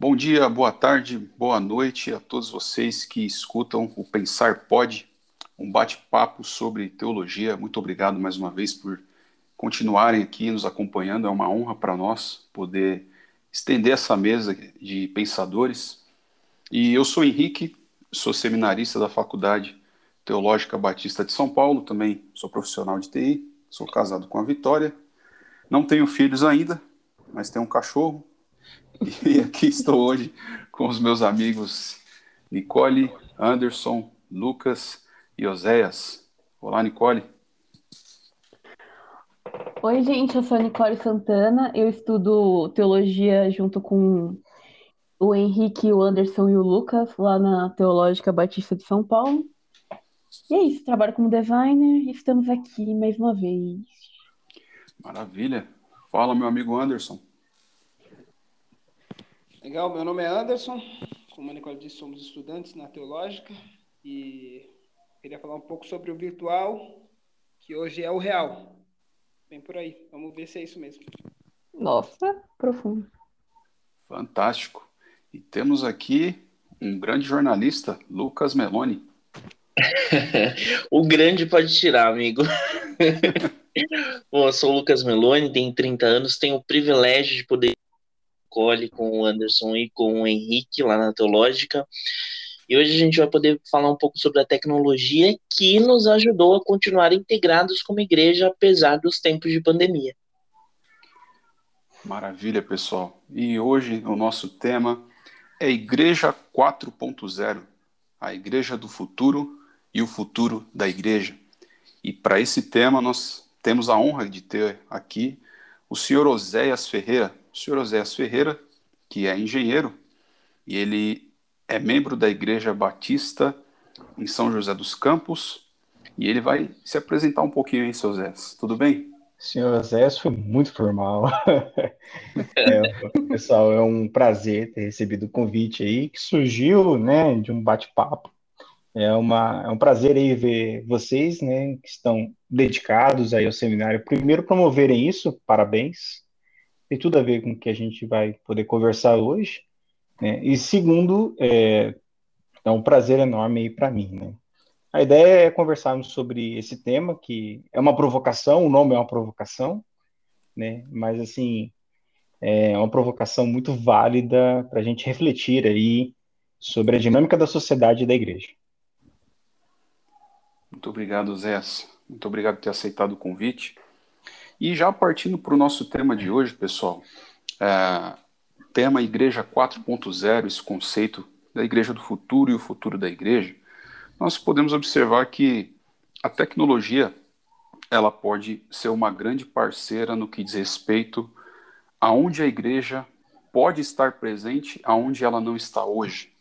Bom dia, boa tarde, boa noite a todos vocês que escutam o Pensar Pode, um bate-papo sobre teologia. Muito obrigado mais uma vez por continuarem aqui nos acompanhando. É uma honra para nós poder estender essa mesa de pensadores. E eu sou Henrique, sou seminarista da Faculdade Teológica Batista de São Paulo, também sou profissional de TI, sou casado com a Vitória. Não tenho filhos ainda, mas tenho um cachorro e aqui estou hoje com os meus amigos Nicole, Anderson, Lucas e Oséias. Olá, Nicole. Oi, gente, eu sou a Nicole Santana, eu estudo teologia junto com o Henrique, o Anderson e o Lucas, lá na Teológica Batista de São Paulo. E é isso, trabalho como designer e estamos aqui mais uma vez. Maravilha. Fala, meu amigo Anderson. Legal, meu nome é Anderson, como a Nicole disse, somos estudantes na Teológica e queria falar um pouco sobre o virtual, que hoje é o real. Vem por aí, vamos ver se é isso mesmo. Nossa, profundo. Fantástico. E temos aqui um grande jornalista, Lucas Meloni. o grande pode tirar, amigo. Bom, eu sou o Lucas Meloni, tenho 30 anos, tenho o privilégio de poder Cole, com o Anderson e com o Henrique lá na Teológica. E hoje a gente vai poder falar um pouco sobre a tecnologia que nos ajudou a continuar integrados como igreja, apesar dos tempos de pandemia. Maravilha, pessoal. E hoje o nosso tema é Igreja 4.0, a igreja do futuro e o futuro da igreja. E para esse tema nós temos a honra de ter aqui o senhor Oséias Ferreira, o senhor Oséias Ferreira, que é engenheiro, e ele é membro da Igreja Batista em São José dos Campos, e ele vai se apresentar um pouquinho aí, seu Zés. Tudo bem? Senhor Zés, foi muito formal. é, pessoal, é um prazer ter recebido o convite aí, que surgiu né, de um bate-papo. É, uma, é um prazer aí ver vocês, né, que estão dedicados aí ao seminário, primeiro promoverem isso, parabéns tem tudo a ver com o que a gente vai poder conversar hoje. Né? E segundo, é, é um prazer enorme aí para mim. Né? A ideia é conversarmos sobre esse tema, que é uma provocação, o nome é uma provocação, né? mas assim, é uma provocação muito válida para a gente refletir aí sobre a dinâmica da sociedade e da igreja. Muito obrigado, Zé. Muito obrigado por ter aceitado o convite. E já partindo para o nosso tema de hoje, pessoal, é, tema Igreja 4.0, esse conceito da igreja do futuro e o futuro da igreja, nós podemos observar que a tecnologia ela pode ser uma grande parceira no que diz respeito aonde a igreja pode estar presente, aonde ela não está hoje.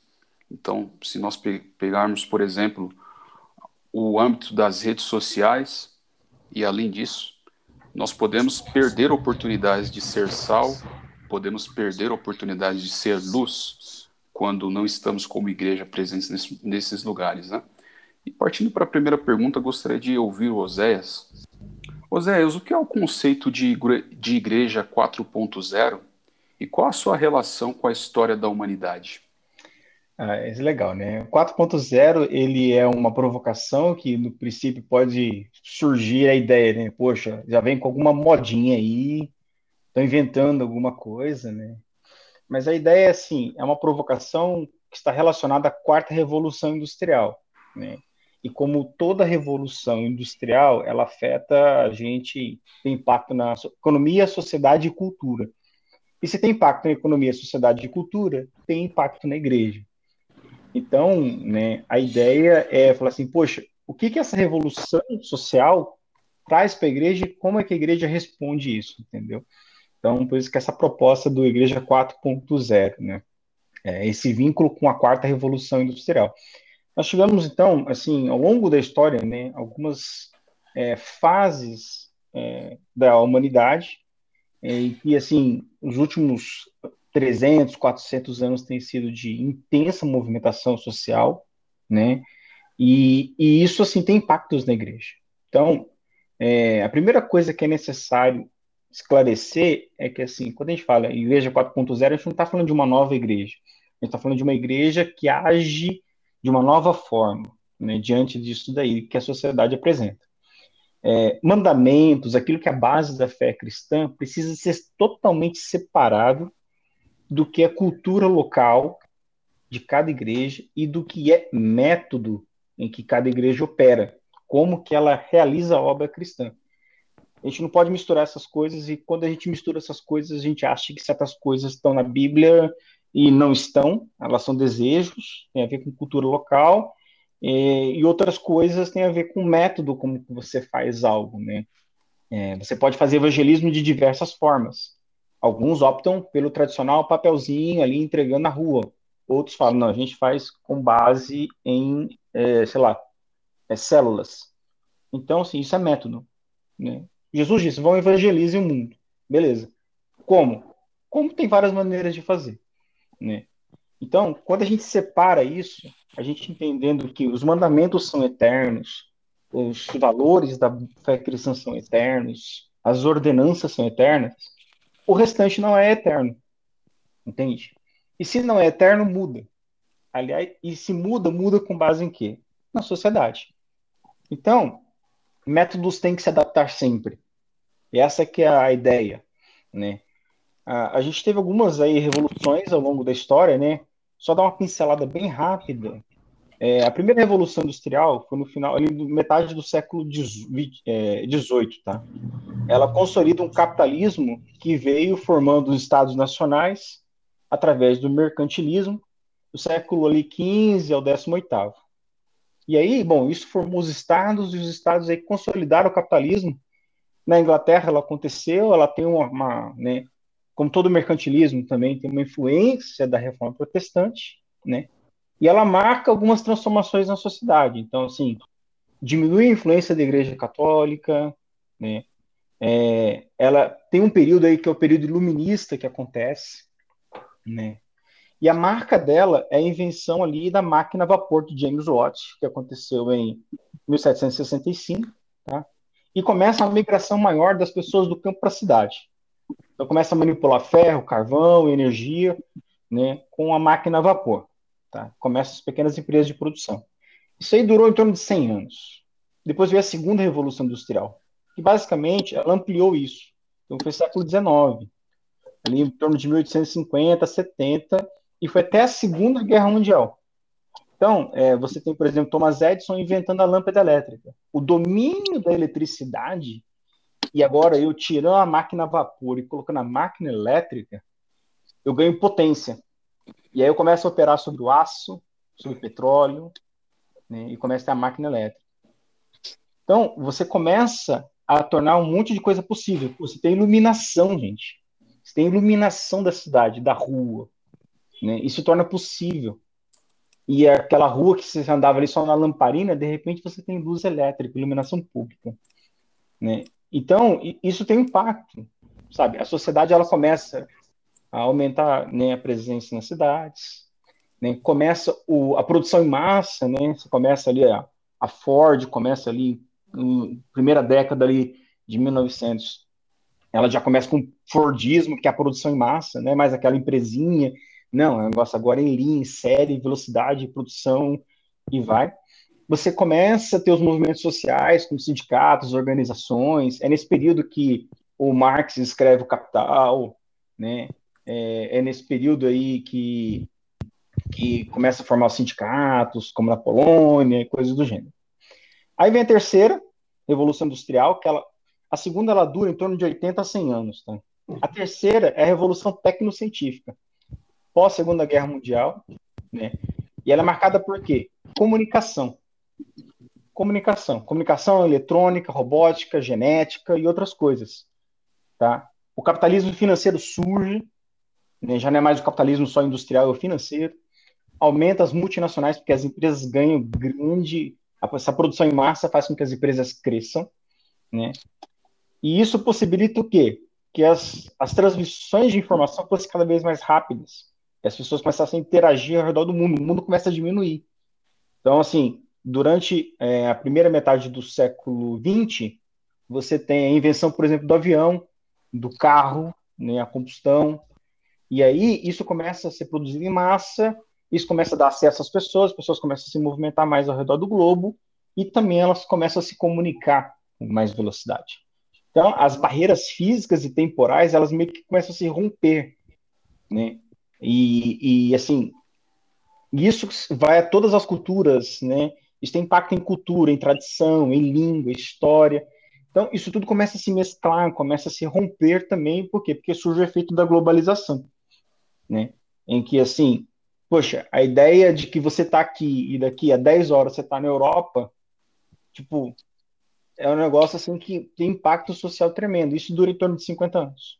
Então, se nós pegarmos, por exemplo, o âmbito das redes sociais, e além disso, nós podemos perder oportunidades de ser sal, podemos perder oportunidades de ser luz quando não estamos como igreja presentes nesse, nesses lugares, né? E partindo para a primeira pergunta, gostaria de ouvir o Oséias. Oséias, o que é o conceito de, de igreja 4.0 e qual a sua relação com a história da humanidade? Ah, é legal, né? 4.0 ele é uma provocação que no princípio pode surgir a ideia, né? Poxa, já vem com alguma modinha aí, estão inventando alguma coisa, né? Mas a ideia é assim, é uma provocação que está relacionada à quarta revolução industrial, né? E como toda revolução industrial, ela afeta a gente, tem impacto na economia, sociedade e cultura. E se tem impacto na economia, sociedade e cultura, tem impacto na igreja. Então, né, a ideia é falar assim, poxa, o que que essa revolução social traz para a igreja e como é que a igreja responde isso, entendeu? Então, por isso que essa proposta do Igreja 4.0, né, é esse vínculo com a quarta revolução industrial. Nós tivemos, então, assim, ao longo da história, né, algumas é, fases é, da humanidade é, que, assim, os últimos 300, 400 anos tem sido de intensa movimentação social, né? E, e isso, assim, tem impactos na igreja. Então, é, a primeira coisa que é necessário esclarecer é que, assim, quando a gente fala igreja 4.0, a gente não está falando de uma nova igreja. A gente está falando de uma igreja que age de uma nova forma, né, diante disso daí que a sociedade apresenta. É, mandamentos, aquilo que é a base da fé cristã, precisa ser totalmente separado do que é cultura local de cada igreja e do que é método em que cada igreja opera, como que ela realiza a obra cristã. A gente não pode misturar essas coisas e quando a gente mistura essas coisas, a gente acha que certas coisas estão na Bíblia e não estão, elas são desejos, tem a ver com cultura local, e, e outras coisas têm a ver com o método como você faz algo, né? É, você pode fazer evangelismo de diversas formas. Alguns optam pelo tradicional papelzinho ali entregando na rua. Outros falam, não, a gente faz com base em, é, sei lá, é, células. Então, assim, isso é método. Né? Jesus disse, vão evangelize o mundo. Beleza. Como? Como tem várias maneiras de fazer. Né? Então, quando a gente separa isso, a gente entendendo que os mandamentos são eternos, os valores da fé cristã são eternos, as ordenanças são eternas, o restante não é eterno. Entende? E se não é eterno, muda. Aliás, e se muda, muda com base em quê? Na sociedade. Então, métodos têm que se adaptar sempre. E essa que é a ideia, né? A, a gente teve algumas aí revoluções ao longo da história, né? Só dar uma pincelada bem rápida. É, a primeira revolução industrial foi no final, ali, metade do século XVIII, é, tá? Ela consolida um capitalismo que veio formando os estados nacionais através do mercantilismo, do século ali 15 ao 18 E aí, bom, isso formou os estados e os estados aí consolidaram o capitalismo. Na Inglaterra ela aconteceu, ela tem uma, uma né, como todo mercantilismo também tem uma influência da reforma protestante, né? E ela marca algumas transformações na sociedade. Então, assim, diminui a influência da Igreja Católica, né? É, ela tem um período aí que é o período iluminista que acontece, né? E a marca dela é a invenção ali da máquina a vapor de James Watt, que aconteceu em 1765, tá? E começa a migração maior das pessoas do campo para a cidade. Então começa a manipular ferro, carvão, energia, né, com a máquina a vapor. Tá? Começa as pequenas empresas de produção. Isso aí durou em torno de 100 anos. Depois veio a segunda revolução industrial, que basicamente ela ampliou isso. Então foi século XIX, ali em torno de 1850, 70, e foi até a Segunda Guerra Mundial. Então, é, você tem, por exemplo, Thomas Edison inventando a lâmpada elétrica. O domínio da eletricidade e agora eu tirando a máquina a vapor e colocando a máquina elétrica, eu ganho potência. E aí eu começo a operar sobre o aço, sobre o petróleo, né, e começa a máquina elétrica. Então, você começa a tornar um monte de coisa possível. Você tem iluminação, gente. Você tem iluminação da cidade, da rua. Né? Isso torna possível. E aquela rua que você andava ali só na lamparina, de repente você tem luz elétrica, iluminação pública. Né? Então, isso tem impacto, sabe? A sociedade ela começa a aumentar né, a presença nas cidades, né? começa o, a produção em massa, né? Você começa ali a, a Ford começa ali primeira década ali de 1900, ela já começa com Fordismo, que é a produção em massa, né? Mais aquela empresinha, não, é um negócio agora em linha, em série, velocidade, produção e vai você começa a ter os movimentos sociais, como sindicatos, organizações. É nesse período que o Marx escreve o Capital, né? É, é nesse período aí que, que começa a formar os sindicatos, como na Polônia, e coisas do gênero. Aí vem a terceira, Revolução Industrial, que ela, a segunda ela dura em torno de 80 a 100 anos. Tá? A terceira é a Revolução Tecnocientífica, pós Segunda Guerra Mundial, né? E ela é marcada por quê? Comunicação comunicação. Comunicação eletrônica, robótica, genética e outras coisas. Tá? O capitalismo financeiro surge, né, já não é mais o capitalismo só industrial, é o financeiro. Aumenta as multinacionais, porque as empresas ganham grande. Essa produção em massa faz com que as empresas cresçam. Né? E isso possibilita o quê? Que as, as transmissões de informação fossem cada vez mais rápidas. E as pessoas começassem a interagir ao redor do mundo. O mundo começa a diminuir. Então, assim, durante é, a primeira metade do século XX, você tem a invenção, por exemplo, do avião, do carro, né, a combustão. E aí isso começa a ser produzido em massa, isso começa a dar acesso às pessoas, as pessoas começam a se movimentar mais ao redor do globo e também elas começam a se comunicar com mais velocidade. Então, as barreiras físicas e temporais, elas meio que começam a se romper, né? E, e assim, isso vai a todas as culturas, né? Isso tem impacto em cultura, em tradição, em língua, história. Então, isso tudo começa a se mesclar, começa a se romper também, por quê? Porque surge o efeito da globalização, né? Em que, assim, poxa, a ideia de que você está aqui e daqui a 10 horas você está na Europa, tipo, é um negócio, assim, que tem impacto social tremendo. Isso dura em torno de 50 anos.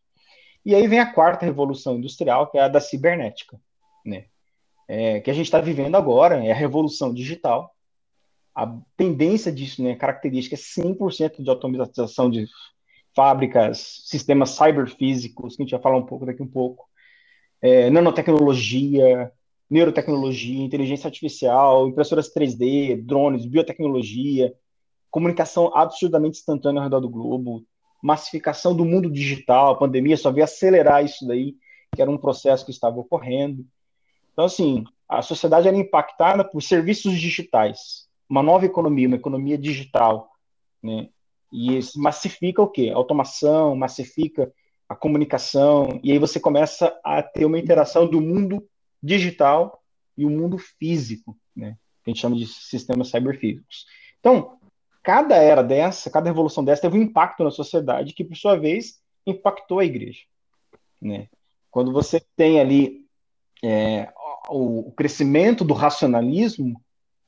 E aí vem a quarta revolução industrial, que é a da cibernética, né? É, que a gente está vivendo agora, é a revolução digital, a tendência disso, né, característica é 100% de automatização de fábricas, sistemas cyberfísicos, que a gente vai falar um pouco daqui um pouco, é, nanotecnologia, neurotecnologia, inteligência artificial, impressoras 3D, drones, biotecnologia, comunicação absurdamente instantânea ao redor do globo, massificação do mundo digital, a pandemia só veio acelerar isso daí, que era um processo que estava ocorrendo. Então, assim, a sociedade era impactada por serviços digitais, uma nova economia, uma economia digital, né? E massifica o quê? Automação, massifica a comunicação, e aí você começa a ter uma interação do mundo digital e o mundo físico, né? Que a gente chama de sistemas cyberfísicos. Então, cada era dessa, cada revolução dessa teve um impacto na sociedade que, por sua vez, impactou a igreja, né? Quando você tem ali é, o, crescimento do racionalismo,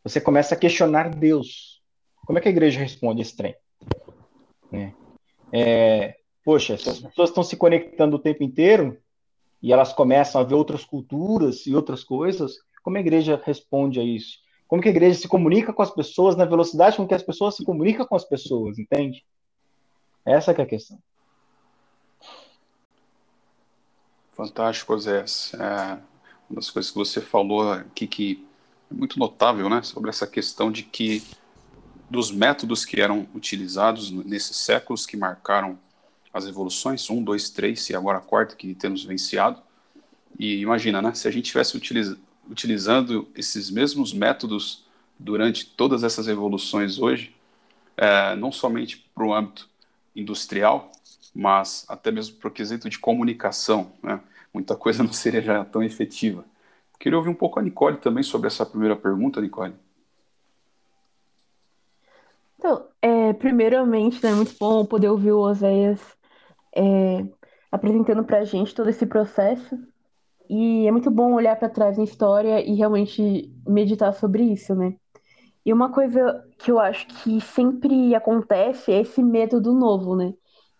você começa a questionar Deus. Como é que a igreja responde esse trem? É, é, poxa, as pessoas estão se conectando o tempo inteiro e elas começam a ver outras culturas e outras coisas, como a igreja responde a isso? Como que a igreja se comunica com as pessoas na velocidade com que as pessoas se comunicam com as pessoas, entende? Essa é a questão. Fantástico, Zé. É, uma das coisas que você falou aqui que é muito notável, né, sobre essa questão de que dos métodos que eram utilizados nesses séculos que marcaram as revoluções, um, dois, três e agora a quarta que temos venciado. E imagina, né, se a gente tivesse utiliz, utilizando esses mesmos métodos durante todas essas revoluções hoje, é, não somente para o âmbito industrial, mas até mesmo para o quesito de comunicação, né, muita coisa não seria já tão efetiva. Queria ouvir um pouco a Nicole também sobre essa primeira pergunta, Nicole. Então, é, primeiramente, né, é muito bom poder ouvir o Oséias é, apresentando para a gente todo esse processo. E é muito bom olhar para trás na história e realmente meditar sobre isso, né? E uma coisa que eu acho que sempre acontece é esse medo do novo, né?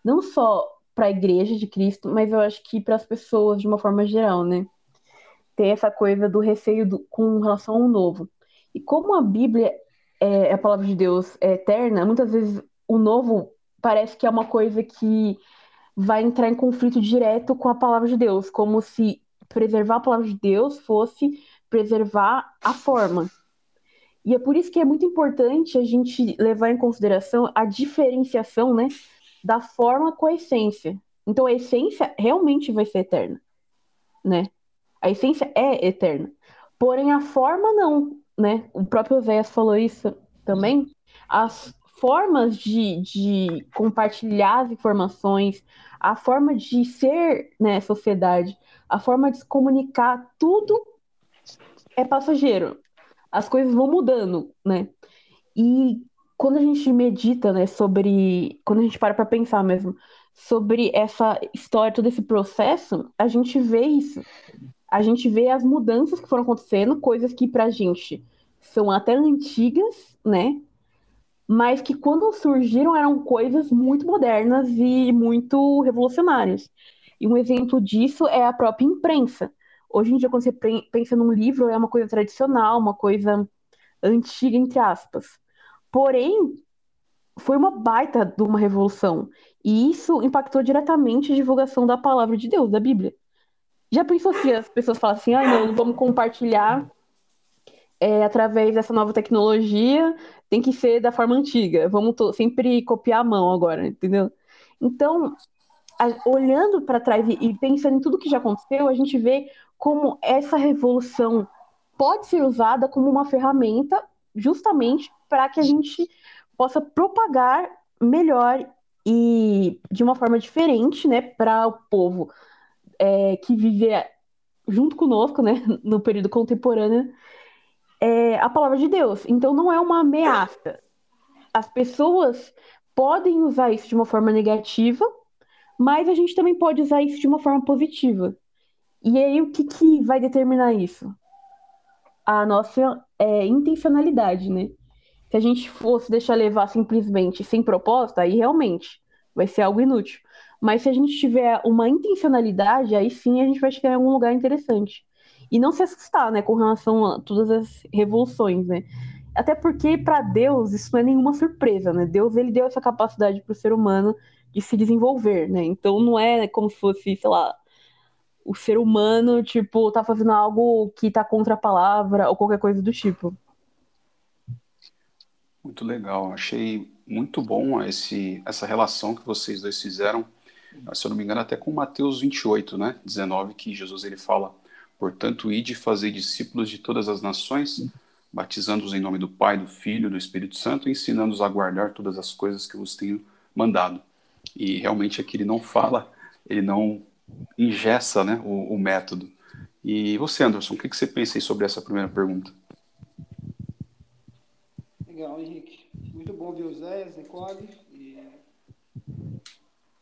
Não só para a igreja de Cristo, mas eu acho que para as pessoas de uma forma geral, né? ter essa coisa do receio do, com relação ao novo. E como a Bíblia é a palavra de Deus é eterna, muitas vezes o novo parece que é uma coisa que vai entrar em conflito direto com a palavra de Deus, como se preservar a palavra de Deus fosse preservar a forma. E é por isso que é muito importante a gente levar em consideração a diferenciação, né, da forma com a essência. Então a essência realmente vai ser eterna, né? A essência é eterna. Porém, a forma não, né? O próprio Zéias falou isso também. As formas de, de compartilhar as informações, a forma de ser né, sociedade, a forma de se comunicar, tudo é passageiro. As coisas vão mudando, né? E quando a gente medita, né, sobre. Quando a gente para para pensar mesmo sobre essa história, todo esse processo, a gente vê isso a gente vê as mudanças que foram acontecendo, coisas que pra gente são até antigas, né? Mas que quando surgiram eram coisas muito modernas e muito revolucionárias. E um exemplo disso é a própria imprensa. Hoje em dia, quando você pensa num livro, é uma coisa tradicional, uma coisa antiga, entre aspas. Porém, foi uma baita de uma revolução. E isso impactou diretamente a divulgação da palavra de Deus, da Bíblia. Já pensou se as pessoas falam assim, ah, não, vamos compartilhar é, através dessa nova tecnologia, tem que ser da forma antiga, vamos sempre copiar a mão agora, entendeu? Então, olhando para trás e, e pensando em tudo que já aconteceu, a gente vê como essa revolução pode ser usada como uma ferramenta justamente para que a gente possa propagar melhor e de uma forma diferente, né, para o povo é, que vive junto conosco, né, no período contemporâneo, é, a palavra de Deus. Então não é uma ameaça. As pessoas podem usar isso de uma forma negativa, mas a gente também pode usar isso de uma forma positiva. E aí o que, que vai determinar isso? A nossa é, intencionalidade, né? Se a gente fosse deixar levar simplesmente sem proposta, aí realmente vai ser algo inútil. Mas se a gente tiver uma intencionalidade, aí sim a gente vai chegar em algum lugar interessante. E não se assustar, né, com relação a todas as revoluções, né? Até porque para Deus isso não é nenhuma surpresa, né? Deus ele deu essa capacidade para o ser humano de se desenvolver, né? Então não é como se fosse, sei lá, o ser humano, tipo, tá fazendo algo que tá contra a palavra ou qualquer coisa do tipo. Muito legal, achei muito bom esse, essa relação que vocês dois fizeram, se eu não me engano, até com Mateus 28, né, 19, que Jesus ele fala, portanto, ide fazer discípulos de todas as nações, batizando-os em nome do Pai, do Filho, do Espírito Santo, ensinando-os a guardar todas as coisas que vos tenho mandado. E realmente aqui ele não fala, ele não ingessa né, o, o método. E você, Anderson, o que, que você pensa aí sobre essa primeira pergunta? Legal, Henrique. Muito bom ver o Zé, Nicole. E,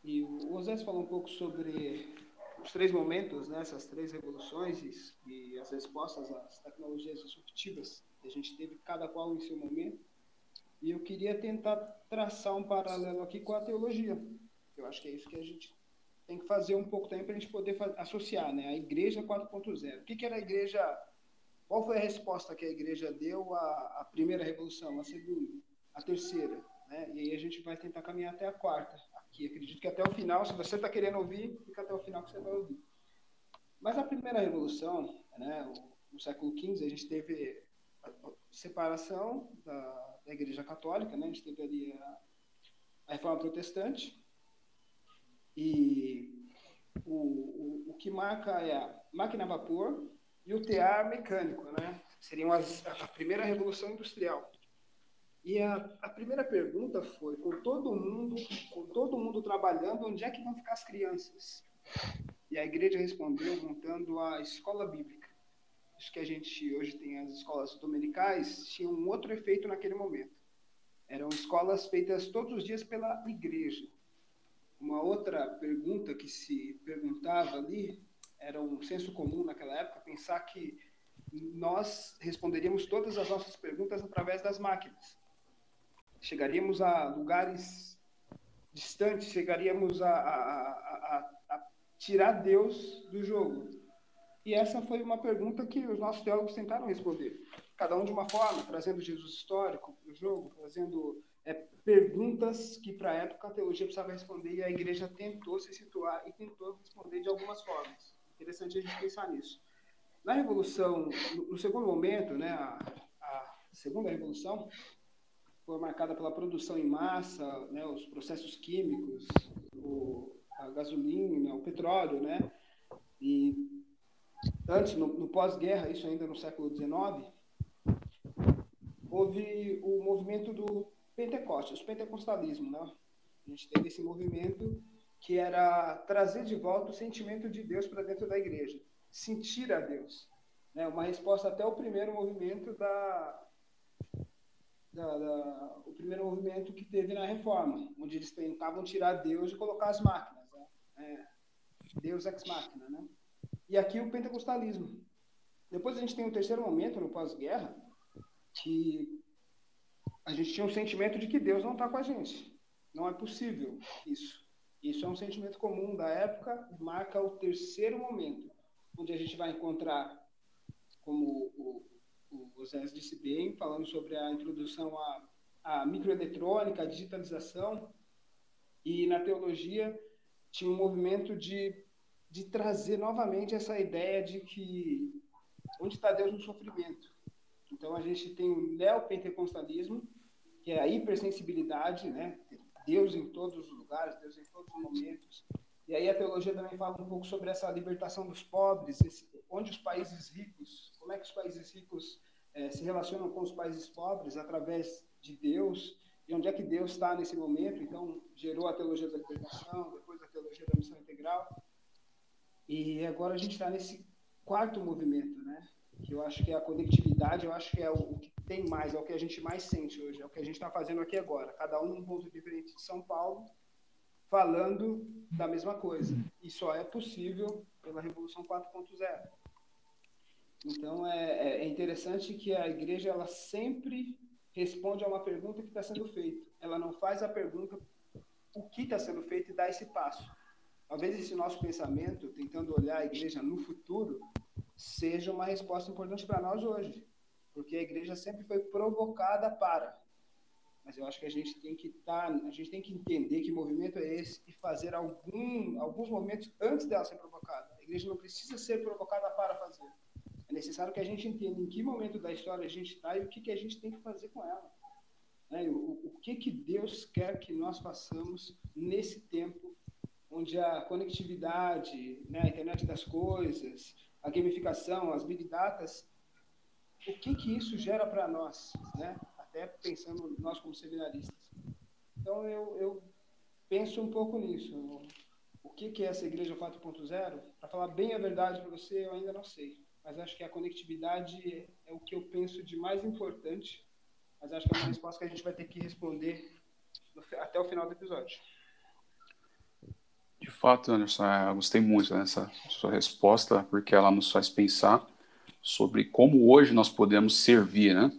e o Osés falou um pouco sobre os três momentos, né, essas três revoluções e, e as respostas às tecnologias disruptivas que a gente teve, cada qual em seu momento. E eu queria tentar traçar um paralelo aqui com a teologia. Eu acho que é isso que a gente tem que fazer um pouco também para a gente poder associar, né? A igreja 4.0. O que, que era a igreja qual foi a resposta que a igreja deu à, à primeira revolução, à segunda, à terceira? Né? E aí a gente vai tentar caminhar até a quarta. Aqui, acredito que até o final, se você está querendo ouvir, fica até o final que você vai ouvir. Mas a primeira revolução, né, no século XV, a gente teve a separação da, da Igreja Católica, né? a gente teve ali a, a Reforma Protestante, e o, o, o que marca é a máquina a vapor, e o tear mecânico, né? Seriam as, a primeira revolução industrial. E a, a, primeira pergunta foi, com todo mundo, com todo mundo trabalhando, onde é que vão ficar as crianças? E a igreja respondeu montando a escola bíblica. Isso que a gente hoje tem as escolas dominicais, tinha um outro efeito naquele momento. Eram escolas feitas todos os dias pela igreja. Uma outra pergunta que se perguntava ali era um senso comum naquela época pensar que nós responderíamos todas as nossas perguntas através das máquinas. Chegaríamos a lugares distantes, chegaríamos a, a, a, a tirar Deus do jogo. E essa foi uma pergunta que os nossos teólogos tentaram responder, cada um de uma forma, trazendo Jesus histórico para o jogo, trazendo é, perguntas que para a época a teologia precisava responder e a igreja tentou se situar e tentou responder de algumas formas. Interessante a gente pensar nisso. Na Revolução, no, segundo momento, né, a, a, segunda Revolução foi marcada pela produção em massa, né, os processos químicos, o, a gasolina, o petróleo, né? E antes, no, no pós-guerra, isso ainda no século XIX, houve o movimento do Pentecostes, o pentecostalismo, né? A gente teve esse movimento que era trazer de volta o sentimento de Deus para dentro da igreja, sentir a Deus. Né? Uma resposta até o primeiro movimento da, da, da, o primeiro movimento que teve na reforma, onde eles tentavam tirar Deus e colocar as máquinas, né? É, Deus ex máquina, né? E aqui o pentecostalismo. Depois a gente tem o terceiro momento no pós-guerra, que a gente tinha um sentimento de que Deus não está com a gente. Não é possível isso. Isso é um sentimento comum da época, marca o terceiro momento, onde a gente vai encontrar, como o, o, o Zé disse bem, falando sobre a introdução à, à microeletrônica, à digitalização, e na teologia tinha um movimento de, de trazer novamente essa ideia de que onde está Deus no sofrimento. Então a gente tem o neopentecostalismo, que é a hipersensibilidade, né? Deus em todos os lugares, Deus em todos os momentos. E aí a teologia também fala um pouco sobre essa libertação dos pobres, esse, onde os países ricos, como é que os países ricos é, se relacionam com os países pobres através de Deus, e onde é que Deus está nesse momento. Então, gerou a teologia da libertação, depois a teologia da missão integral. E agora a gente está nesse quarto movimento, né? Que eu acho que é a conectividade, eu acho que é o, que tem mais, é o que a gente mais sente hoje, é o que a gente está fazendo aqui agora. Cada um num ponto diferente de São Paulo, falando da mesma coisa. E só é possível pela Revolução 4.0. Então é, é, interessante que a igreja ela sempre responde a uma pergunta que está sendo feita. Ela não faz a pergunta o que está sendo feito e dá esse passo. Talvez esse nosso pensamento, tentando olhar a igreja no futuro, seja uma resposta importante para nós hoje, porque a igreja sempre foi provocada para. Mas eu acho que a gente tem que estar, tá, a gente tem que entender que movimento é esse e fazer algum, alguns momentos antes dela ser provocada. A igreja não precisa ser provocada para fazer. É necessário que a gente entenda em que momento da história a gente está e o que, que a gente tem que fazer com ela. Né? O, o que, que Deus quer que nós façamos nesse tempo onde a conectividade, né, a internet das coisas, a gamificação, as big datas, o que, que isso gera para nós, né? Até pensando nós como seminaristas. Então, eu, eu penso um pouco nisso. O que, que é essa igreja 4.0? Para falar bem a verdade para você, eu ainda não sei mas acho que a conectividade é o que eu penso de mais importante, mas acho que é uma resposta que a gente vai ter que responder no, até o final do episódio. De fato, Anderson, é, eu gostei muito dessa sua resposta, porque ela nos faz pensar sobre como hoje nós podemos servir, né?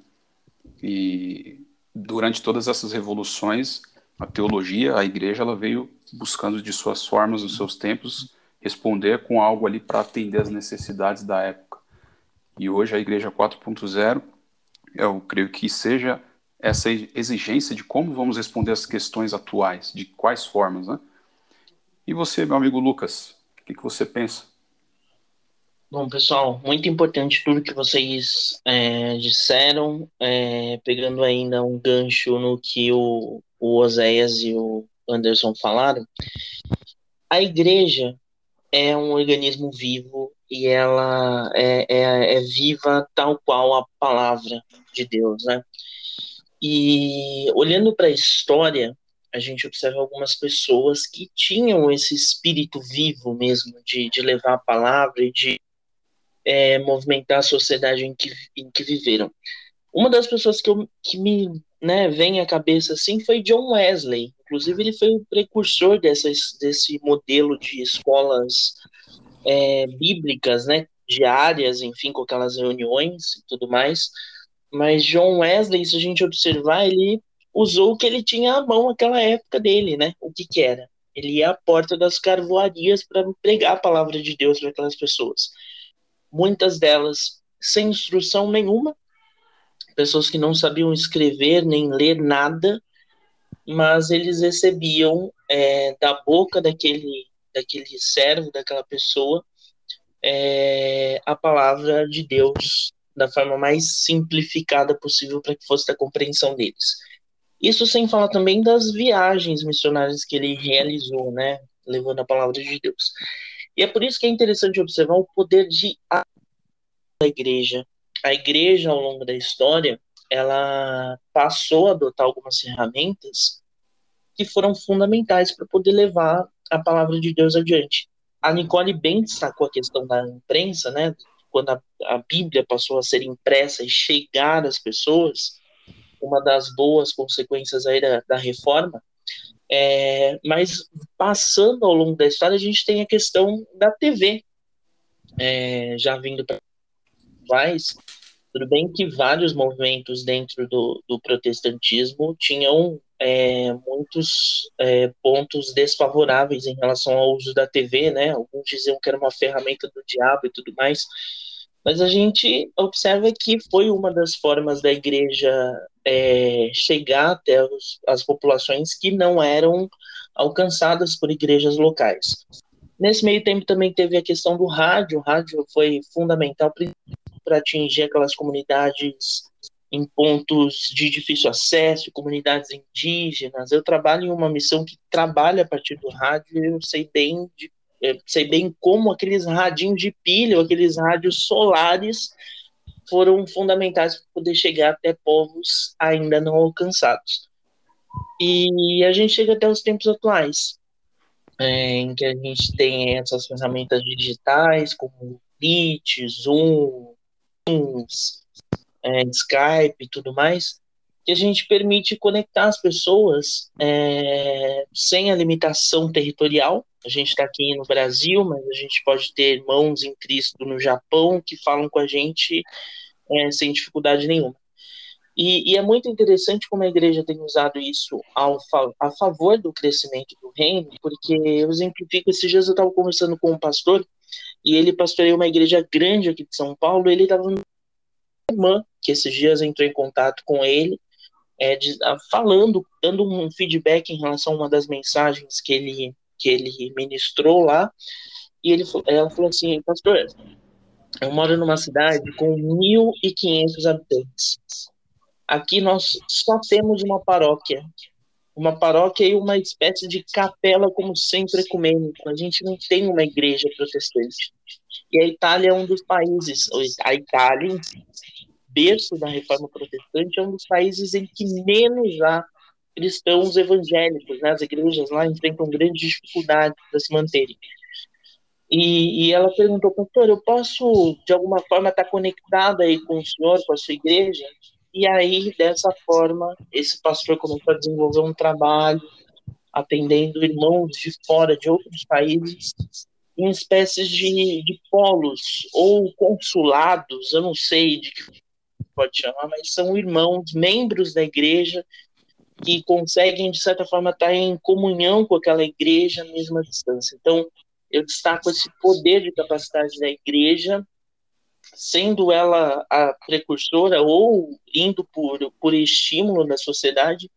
E durante todas essas revoluções, a teologia, a igreja, ela veio buscando de suas formas, dos seus tempos, responder com algo ali para atender as necessidades da época. E hoje a Igreja 4.0, eu creio que seja essa exigência de como vamos responder as questões atuais, de quais formas, né? E você, meu amigo Lucas, o que, que você pensa? Bom, pessoal, muito importante tudo que vocês é, disseram, é, pegando ainda um gancho no que o, o Oséias e o Anderson falaram. A igreja é um organismo vivo e ela é, é, é viva tal qual a palavra de Deus, né? E olhando para a história, a gente observa algumas pessoas que tinham esse espírito vivo mesmo de, de levar a palavra e de é, movimentar a sociedade em que, em que viveram. Uma das pessoas que, eu, que me né, vem à cabeça assim foi John Wesley. Inclusive, ele foi o precursor dessas, desse modelo de escolas é, bíblicas, né, diárias, enfim, com aquelas reuniões e tudo mais. Mas John Wesley, se a gente observar, ele usou o que ele tinha à mão naquela época dele, né? O que que era? Ele ia à porta das carvoarias para pregar a palavra de Deus para aquelas pessoas. Muitas delas sem instrução nenhuma, pessoas que não sabiam escrever nem ler nada, mas eles recebiam é, da boca daquele daquele servo, daquela pessoa, é, a palavra de Deus da forma mais simplificada possível para que fosse da compreensão deles. Isso sem falar também das viagens missionárias que ele realizou, né, levando a palavra de Deus. E é por isso que é interessante observar o poder de da igreja. A igreja, ao longo da história, ela passou a adotar algumas ferramentas que foram fundamentais para poder levar a palavra de Deus adiante. A Nicole bem destacou a questão da imprensa, né? Quando a, a Bíblia passou a ser impressa e chegar às pessoas, uma das boas consequências aí da, da reforma. É, mas passando ao longo da história, a gente tem a questão da TV, é, já vindo para mais. Tudo bem que vários movimentos dentro do, do protestantismo tinham é, muitos é, pontos desfavoráveis em relação ao uso da TV, né? Alguns diziam que era uma ferramenta do diabo e tudo mais, mas a gente observa que foi uma das formas da igreja é, chegar até os, as populações que não eram alcançadas por igrejas locais. Nesse meio tempo também teve a questão do rádio. O rádio foi fundamental para atingir aquelas comunidades em pontos de difícil acesso, comunidades indígenas. Eu trabalho em uma missão que trabalha a partir do rádio e eu sei bem, de, sei bem como aqueles radinhos de pilha, aqueles rádios solares foram fundamentais para poder chegar até povos ainda não alcançados. E a gente chega até os tempos atuais, é, em que a gente tem essas ferramentas digitais como Meet, Zoom, Teams, é, Skype e tudo mais, que a gente permite conectar as pessoas é, sem a limitação territorial. A gente está aqui no Brasil, mas a gente pode ter irmãos em Cristo no Japão que falam com a gente é, sem dificuldade nenhuma. E, e, é muito interessante como a igreja tem usado isso ao, a favor do crescimento do reino, porque eu exemplifico, esses dias eu estava conversando com um pastor, e ele pastoreia uma igreja grande aqui de São Paulo, ele estava irmã, que esses dias entrou em contato com ele, é, de, falando, dando um feedback em relação a uma das mensagens que ele, que ele ministrou lá, e ele, ela falou assim, pastor, eu moro numa cidade com 1.500 habitantes. Aqui nós só temos uma paróquia. Uma paróquia e uma espécie de capela como centro ecumênico. A gente não tem uma igreja protestante. E a Itália é um dos países, a Itália, berço da reforma protestante, é um dos países em que menos há cristãos evangélicos. Né? As igrejas lá enfrentam grande dificuldade para se manterem. E, e, ela perguntou, pastor, eu posso de alguma forma estar conectada aí com o senhor, com a sua igreja? E aí, dessa forma, esse pastor começou a desenvolver um trabalho atendendo irmãos de fora, de outros países, em espécies de, de polos ou consulados, eu não sei de que pode chamar, mas são irmãos, membros da igreja, que conseguem, de certa forma, estar em comunhão com aquela igreja, à distância. Então, eu destaco esse poder de capacidade da igreja, sendo ela a precursora ou indo por, por estímulo da sociedade,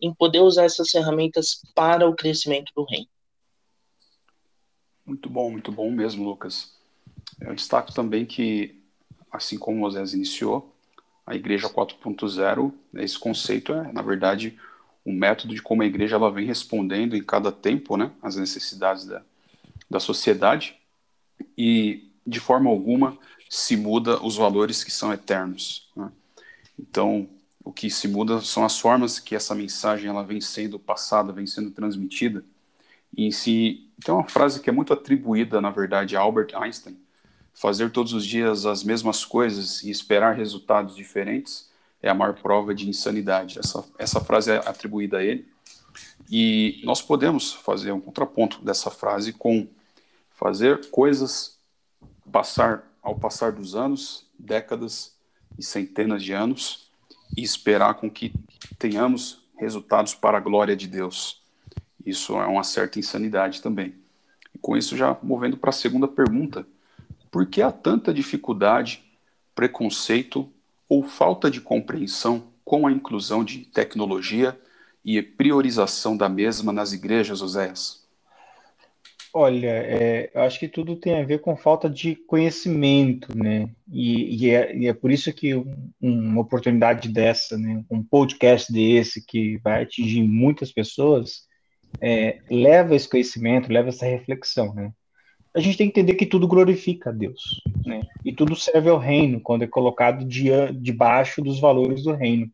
em poder usar essas ferramentas para o crescimento do reino. Muito bom, muito bom mesmo, Lucas. Eu destaco também que, assim como o Moisés iniciou, a Igreja 4.0, esse conceito é, na verdade, um método de como a igreja ela vem respondendo em cada tempo né, às necessidades da, da sociedade e, de forma alguma, se muda os valores que são eternos. Né? Então, o que se muda são as formas que essa mensagem ela vem sendo passada, vem sendo transmitida. E si, tem uma frase que é muito atribuída, na verdade, a Albert Einstein: fazer todos os dias as mesmas coisas e esperar resultados diferentes é a maior prova de insanidade. Essa, essa frase é atribuída a ele. E nós podemos fazer um contraponto dessa frase com fazer coisas passar ao passar dos anos, décadas e centenas de anos e esperar com que tenhamos resultados para a glória de Deus. Isso é uma certa insanidade também. E com isso já movendo para a segunda pergunta, por que há tanta dificuldade, preconceito ou falta de compreensão com a inclusão de tecnologia e priorização da mesma nas igrejas, Oséias? Olha, é, eu acho que tudo tem a ver com falta de conhecimento, né? E, e, é, e é, por isso que um, uma oportunidade dessa, né, um podcast desse que vai atingir muitas pessoas, é, leva esse conhecimento, leva essa reflexão, né? A gente tem que entender que tudo glorifica a Deus, né? E tudo serve ao reino quando é colocado debaixo dos valores do reino.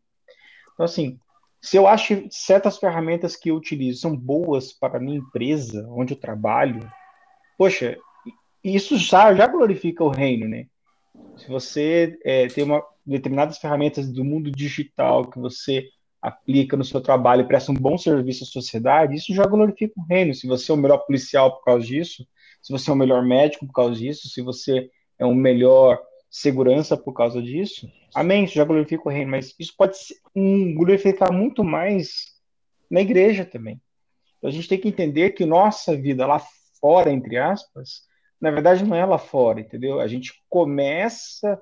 Então, assim, se eu acho certas ferramentas que eu utilizo são boas para a minha empresa, onde eu trabalho, poxa, isso já, já glorifica o reino, né? Se você é, tem uma, determinadas ferramentas do mundo digital que você aplica no seu trabalho e presta um bom serviço à sociedade, isso já glorifica o reino. Se você é o melhor policial por causa disso, se você é o melhor médico por causa disso, se você é o melhor segurança por causa disso, amém, já glorifica o reino, mas isso pode um, glorificar muito mais na igreja também. Então, a gente tem que entender que nossa vida lá fora, entre aspas, na verdade não é lá fora, entendeu? A gente começa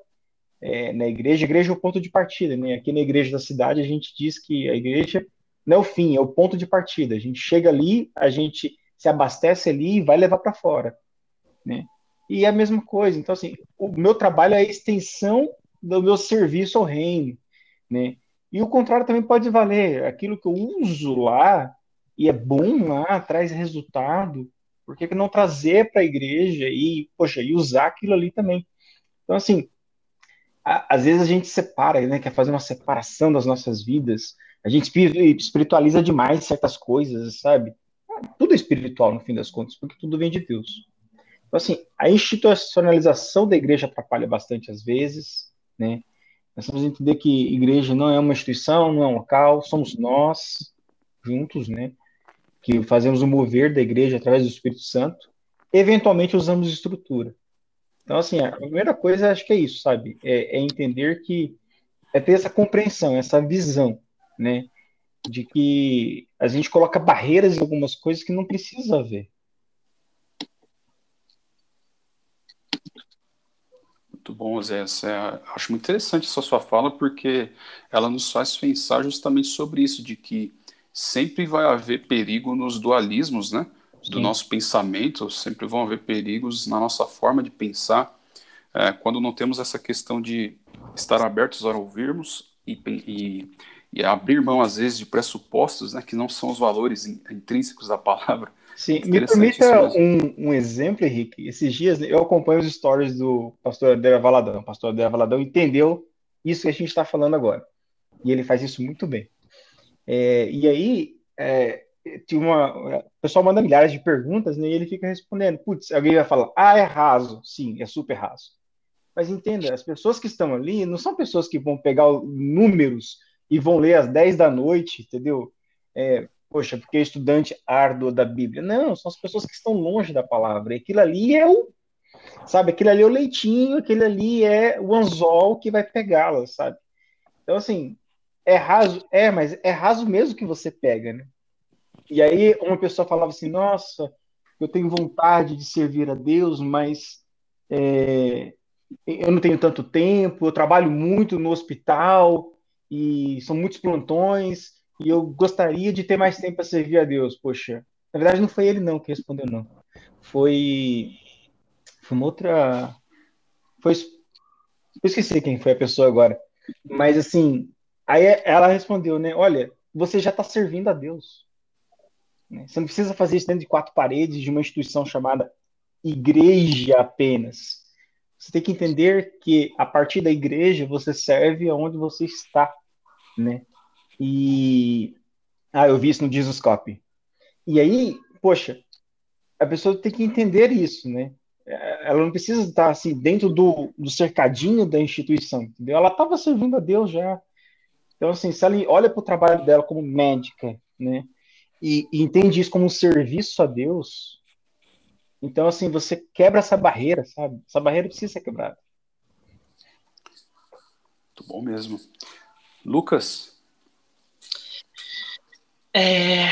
é, na igreja, a igreja é o ponto de partida, né? Aqui na igreja da cidade a gente diz que a igreja não é o fim, é o ponto de partida. A gente chega ali, a gente se abastece ali e vai levar para fora, né? E é a mesma coisa. Então, assim, o meu trabalho é a extensão do meu serviço ao reino. né? E o contrário também pode valer. Aquilo que eu uso lá e é bom lá, traz resultado, por que, que não trazer para a igreja e, poxa, e usar aquilo ali também? Então, assim, a, às vezes a gente separa, né, quer fazer uma separação das nossas vidas, a gente espiritualiza demais certas coisas, sabe? Tudo é espiritual, no fim das contas, porque tudo vem de Deus. Então, assim, a institucionalização da igreja atrapalha bastante às vezes, né? Nós temos que entender que igreja não é uma instituição, não é um local, somos nós juntos, né? Que fazemos o mover da igreja através do Espírito Santo. Eventualmente usamos estrutura. Então, assim, a primeira coisa acho que é isso, sabe? É, é entender que é ter essa compreensão, essa visão, né? De que a gente coloca barreiras em algumas coisas que não precisa haver. Muito bom, Zé. É, acho muito interessante essa sua fala, porque ela nos faz pensar justamente sobre isso, de que sempre vai haver perigo nos dualismos, né? Do Sim. nosso pensamento, sempre vão haver perigos na nossa forma de pensar, é, quando não temos essa questão de estar abertos a ouvirmos e, e, e abrir mão, às vezes, de pressupostos né, que não são os valores intrínsecos da palavra. Sim, me permita um, um, exemplo, Henrique. Esses dias eu acompanho os stories do pastor André Valadão. O pastor André Valadão entendeu isso que a gente está falando agora. E ele faz isso muito bem. É, e aí, é, uma, o pessoal manda milhares de perguntas né, e ele fica respondendo. Putz, alguém vai falar, ah, é raso. Sim, é super raso. Mas entenda, as pessoas que estão ali não são pessoas que vão pegar números e vão ler às 10 da noite, entendeu? É, poxa, porque é estudante árduo da Bíblia. Não, são as pessoas que estão longe da palavra. E aquilo ali é o, sabe, aquilo ali é o leitinho, aquilo ali é o anzol que vai pegá-las, sabe? Então, assim, é raso, é, mas é raso mesmo que você pega, né? E aí uma pessoa falava assim, nossa, eu tenho vontade de servir a Deus, mas é, eu não tenho tanto tempo, eu trabalho muito no hospital e são muitos plantões e eu gostaria de ter mais tempo para servir a Deus. Poxa, na verdade não foi ele não que respondeu não, foi foi uma outra, foi eu esqueci quem foi a pessoa agora, mas assim Aí ela respondeu, né? Olha, você já está servindo a Deus. Né? Você não precisa fazer isso dentro de quatro paredes de uma instituição chamada igreja apenas. Você tem que entender que a partir da igreja você serve aonde você está, né? E ah, eu vi isso no Jesus. E aí, poxa, a pessoa tem que entender isso, né? Ela não precisa estar assim dentro do, do cercadinho da instituição, entendeu? Ela estava servindo a Deus já. Então, assim, se ela olha para o trabalho dela como médica, né, e, e, entende isso como um serviço a Deus, então, assim, você quebra essa barreira, sabe? Essa barreira precisa ser quebrada. Muito bom mesmo. Lucas? É,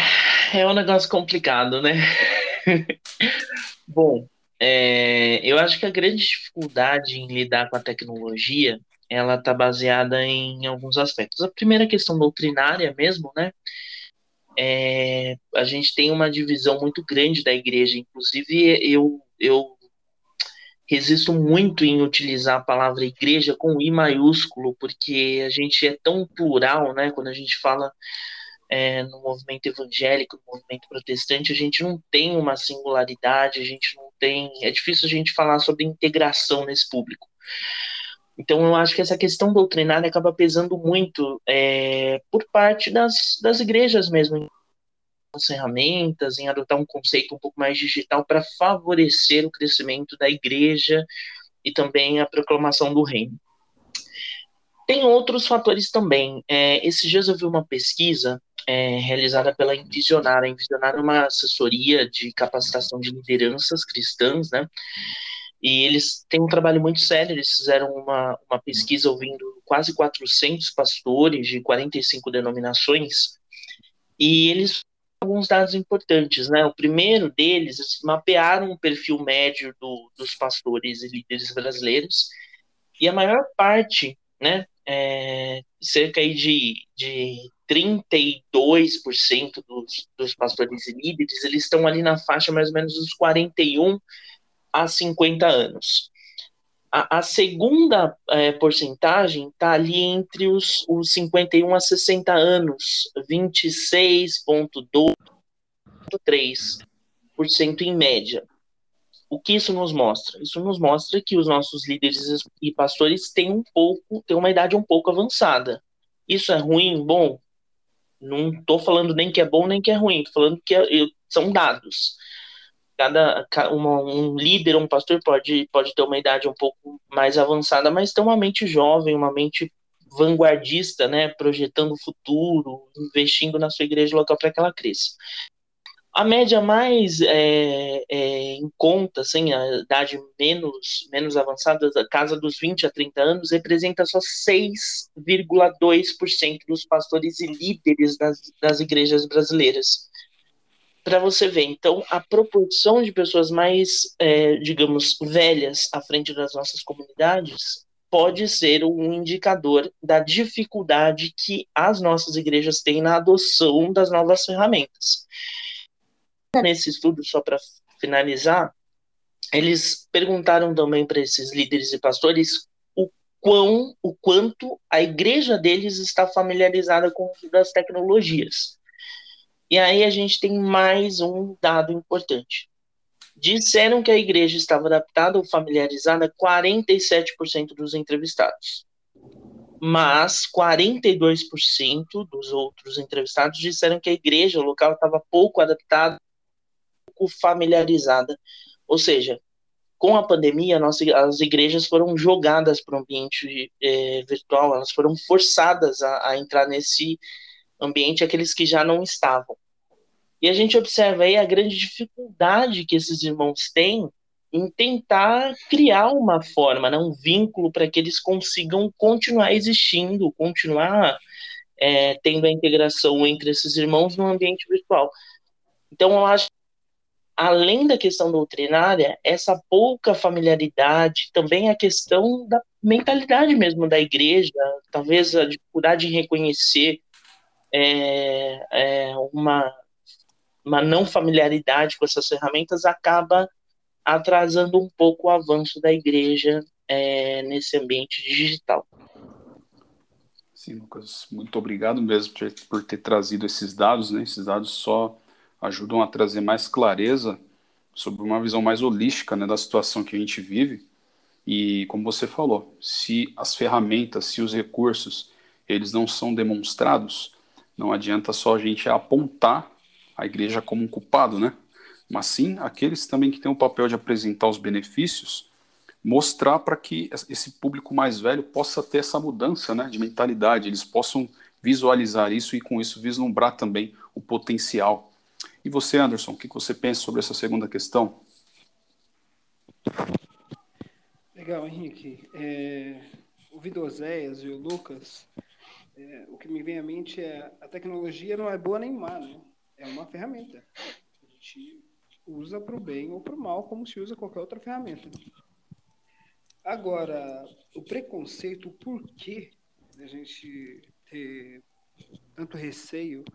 é um negócio complicado, né? bom, é, eu acho que a grande dificuldade em lidar com a tecnologia ela está baseada em alguns aspectos. A primeira questão doutrinária mesmo, né? É, a gente tem uma divisão muito grande da igreja. Inclusive, eu, eu resisto muito em utilizar a palavra igreja com I maiúsculo, porque a gente é tão plural, né? Quando a gente fala é, no movimento evangélico, no movimento protestante, a gente não tem uma singularidade, a gente não tem. É difícil a gente falar sobre integração nesse público. Então, eu acho que essa questão doutrinária acaba pesando muito é, por parte das, das igrejas mesmo, ferramentas, em adotar um conceito um pouco mais digital para favorecer o crescimento da igreja e também a proclamação do reino. Tem outros fatores também. É, esses dias eu vi uma pesquisa é, realizada pela Envisionar. A Envisionar é uma assessoria de capacitação de lideranças cristãs, né? E eles têm um trabalho muito sério, eles fizeram uma, uma pesquisa ouvindo quase 400 pastores de 45 denominações, e eles alguns dados importantes, né? O primeiro deles, eles mapearam o perfil médio do, dos pastores e líderes brasileiros, e a maior parte, né, é, cerca de, de 32% dos, dos pastores e líderes, eles estão ali na faixa mais ou menos dos 41 a 50 anos. A, a segunda é, porcentagem está ali entre os, os 51 a 60 anos, 26,2,3% em média. O que isso nos mostra? Isso nos mostra que os nossos líderes e pastores têm um pouco, têm uma idade um pouco avançada. Isso é ruim? Bom, não estou falando nem que é bom nem que é ruim, estou falando que é, são dados cada uma, um líder, um pastor pode, pode ter uma idade um pouco mais avançada, mas ter uma mente jovem, uma mente vanguardista, né, projetando o futuro, investindo na sua igreja local para que ela cresça. A média mais é, é, em conta, assim, a idade menos, menos avançada, da casa dos 20 a 30 anos, representa só 6,2% dos pastores e líderes das, das igrejas brasileiras para você ver. Então, a proporção de pessoas mais, é, digamos, velhas à frente das nossas comunidades pode ser um indicador da dificuldade que as nossas igrejas têm na adoção das novas ferramentas. Nesse estudo, só para finalizar, eles perguntaram também para esses líderes e pastores o quão, o quanto a igreja deles está familiarizada com das tecnologias. E aí a gente tem mais um dado importante. Disseram que a igreja estava adaptada ou familiarizada 47% dos entrevistados. Mas 42% dos outros entrevistados disseram que a igreja local estava pouco adaptada, pouco familiarizada. Ou seja, com a pandemia, nossa, as igrejas foram jogadas para o ambiente é, virtual, elas foram forçadas a, a entrar nesse ambiente aqueles que já não estavam. E a gente observa aí a grande dificuldade que esses irmãos têm em tentar criar uma forma, né, um vínculo para que eles consigam continuar existindo, continuar é, tendo a integração entre esses irmãos no ambiente virtual. Então, eu acho além da questão doutrinária, essa pouca familiaridade, também a questão da mentalidade mesmo da igreja, talvez a dificuldade em reconhecer é, é, uma, uma não familiaridade com essas ferramentas acaba atrasando um pouco o avanço da igreja é, nesse ambiente digital. Sim, Lucas, muito obrigado mesmo por ter trazido esses dados, né? Esses dados só ajudam a trazer mais clareza sobre uma visão mais holística né, da situação que a gente vive. E como você falou, se as ferramentas, se os recursos, eles não são demonstrados, não adianta só a gente apontar a igreja como um culpado, né? Mas sim aqueles também que têm o papel de apresentar os benefícios, mostrar para que esse público mais velho possa ter essa mudança, né, de mentalidade, eles possam visualizar isso e com isso vislumbrar também o potencial. E você, Anderson, o que você pensa sobre essa segunda questão? Legal, Henrique. É, o Vidozéias e o Lucas, é, o que me vem à mente é a tecnologia não é boa nem má, né? é uma ferramenta. A gente usa para o bem ou para o mal, como se usa qualquer outra ferramenta. Agora, o preconceito, o porquê da gente ter tanto receio,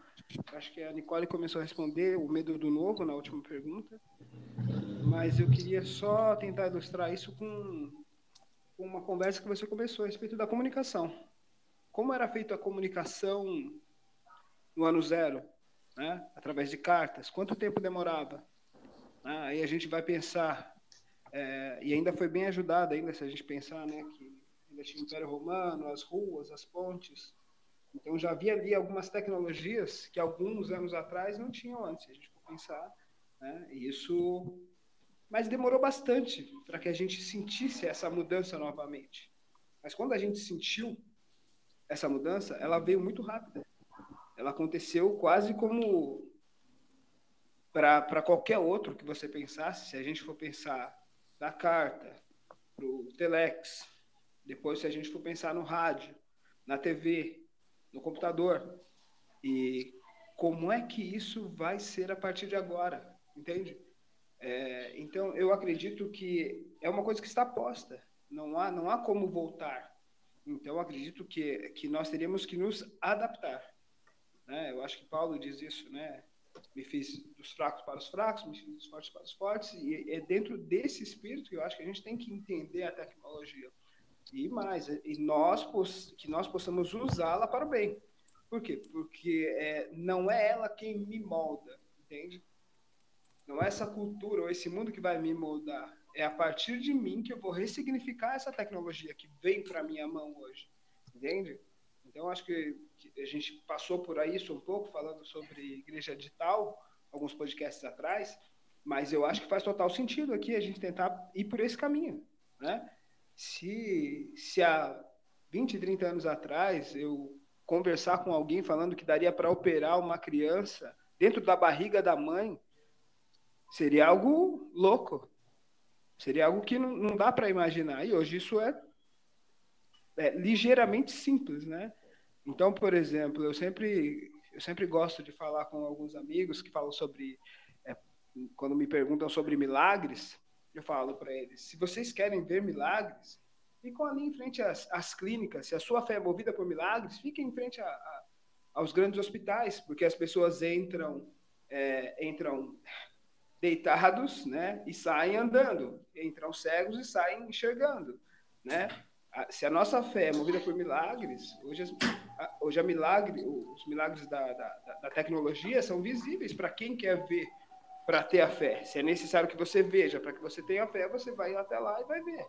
acho que a Nicole começou a responder o medo do novo na última pergunta, mas eu queria só tentar ilustrar isso com, uma conversa que você começou a respeito da comunicação. Como era feita a comunicação no ano zero? né? através de cartas. Quanto tempo demorava? Ah, aí a gente vai pensar, é, e ainda foi bem ajudado, ainda se a gente pensar né, que ainda tinha o Império Romano, as ruas, as pontes. Então já havia ali algumas tecnologias que alguns anos atrás não tinham antes, se a gente for pensar. Né? Isso. Mas demorou bastante para que a gente sentisse essa mudança novamente. Mas quando a gente sentiu essa mudança, ela veio muito rápida ela aconteceu quase como para qualquer outro que você pensasse, se a gente for pensar da carta, para o telex, depois se a gente for pensar no rádio, na TV, no computador, e como é que isso vai ser a partir de agora, entende? É, então, eu acredito que é uma coisa que está posta, não há, não há como voltar. Então, acredito que, que nós teríamos que nos adaptar. Né? Eu acho que Paulo diz isso, né? me fiz dos fracos para os fracos, me fiz dos fortes para os fortes, e é dentro desse espírito que eu acho que a gente tem que entender a tecnologia. E mais, e nós que nós possamos usá-la para o bem. Por quê? Porque é, não é ela quem me molda, entende? Não é essa cultura ou esse mundo que vai me moldar. É a partir de mim que eu vou ressignificar essa tecnologia que vem para minha mão hoje, entende? Então, acho que a gente passou por isso um pouco, falando sobre igreja digital, alguns podcasts atrás, mas eu acho que faz total sentido aqui a gente tentar ir por esse caminho, né? Se, se há 20, 30 anos atrás eu conversar com alguém falando que daria para operar uma criança dentro da barriga da mãe, seria algo louco. Seria algo que não, não dá para imaginar. E hoje isso é, é ligeiramente simples, né? Então, por exemplo, eu sempre eu sempre gosto de falar com alguns amigos que falam sobre é, quando me perguntam sobre milagres, eu falo para eles: se vocês querem ver milagres, ficam ali em frente às, às, clínicas. Se a sua fé é movida por milagres, fiquem em frente a, a, aos grandes hospitais, porque as pessoas entram é, entram deitados, né, e saem andando, entram cegos e saem enxergando, né? se a nossa fé é movida por milagres, hoje, hoje a milagre, os milagres da, da, da tecnologia são visíveis para quem quer ver, para ter a fé. Se é necessário que você veja para que você tenha fé, você vai até lá e vai ver.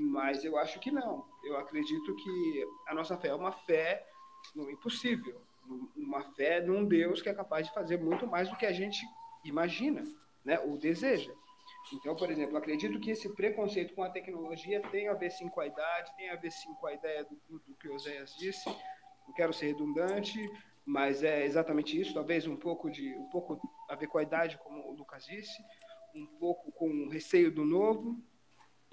Mas eu acho que não. Eu acredito que a nossa fé é uma fé no impossível, uma fé num Deus que é capaz de fazer muito mais do que a gente imagina, né, ou deseja. Então, por exemplo, acredito que esse preconceito com a tecnologia tem a ver sim com a idade, tem a ver sim com a ideia do, do que o Oséias disse. Não quero ser redundante, mas é exatamente isso. Talvez um pouco de um pouco a ver com a idade, como o Lucas disse, um pouco com o receio do novo,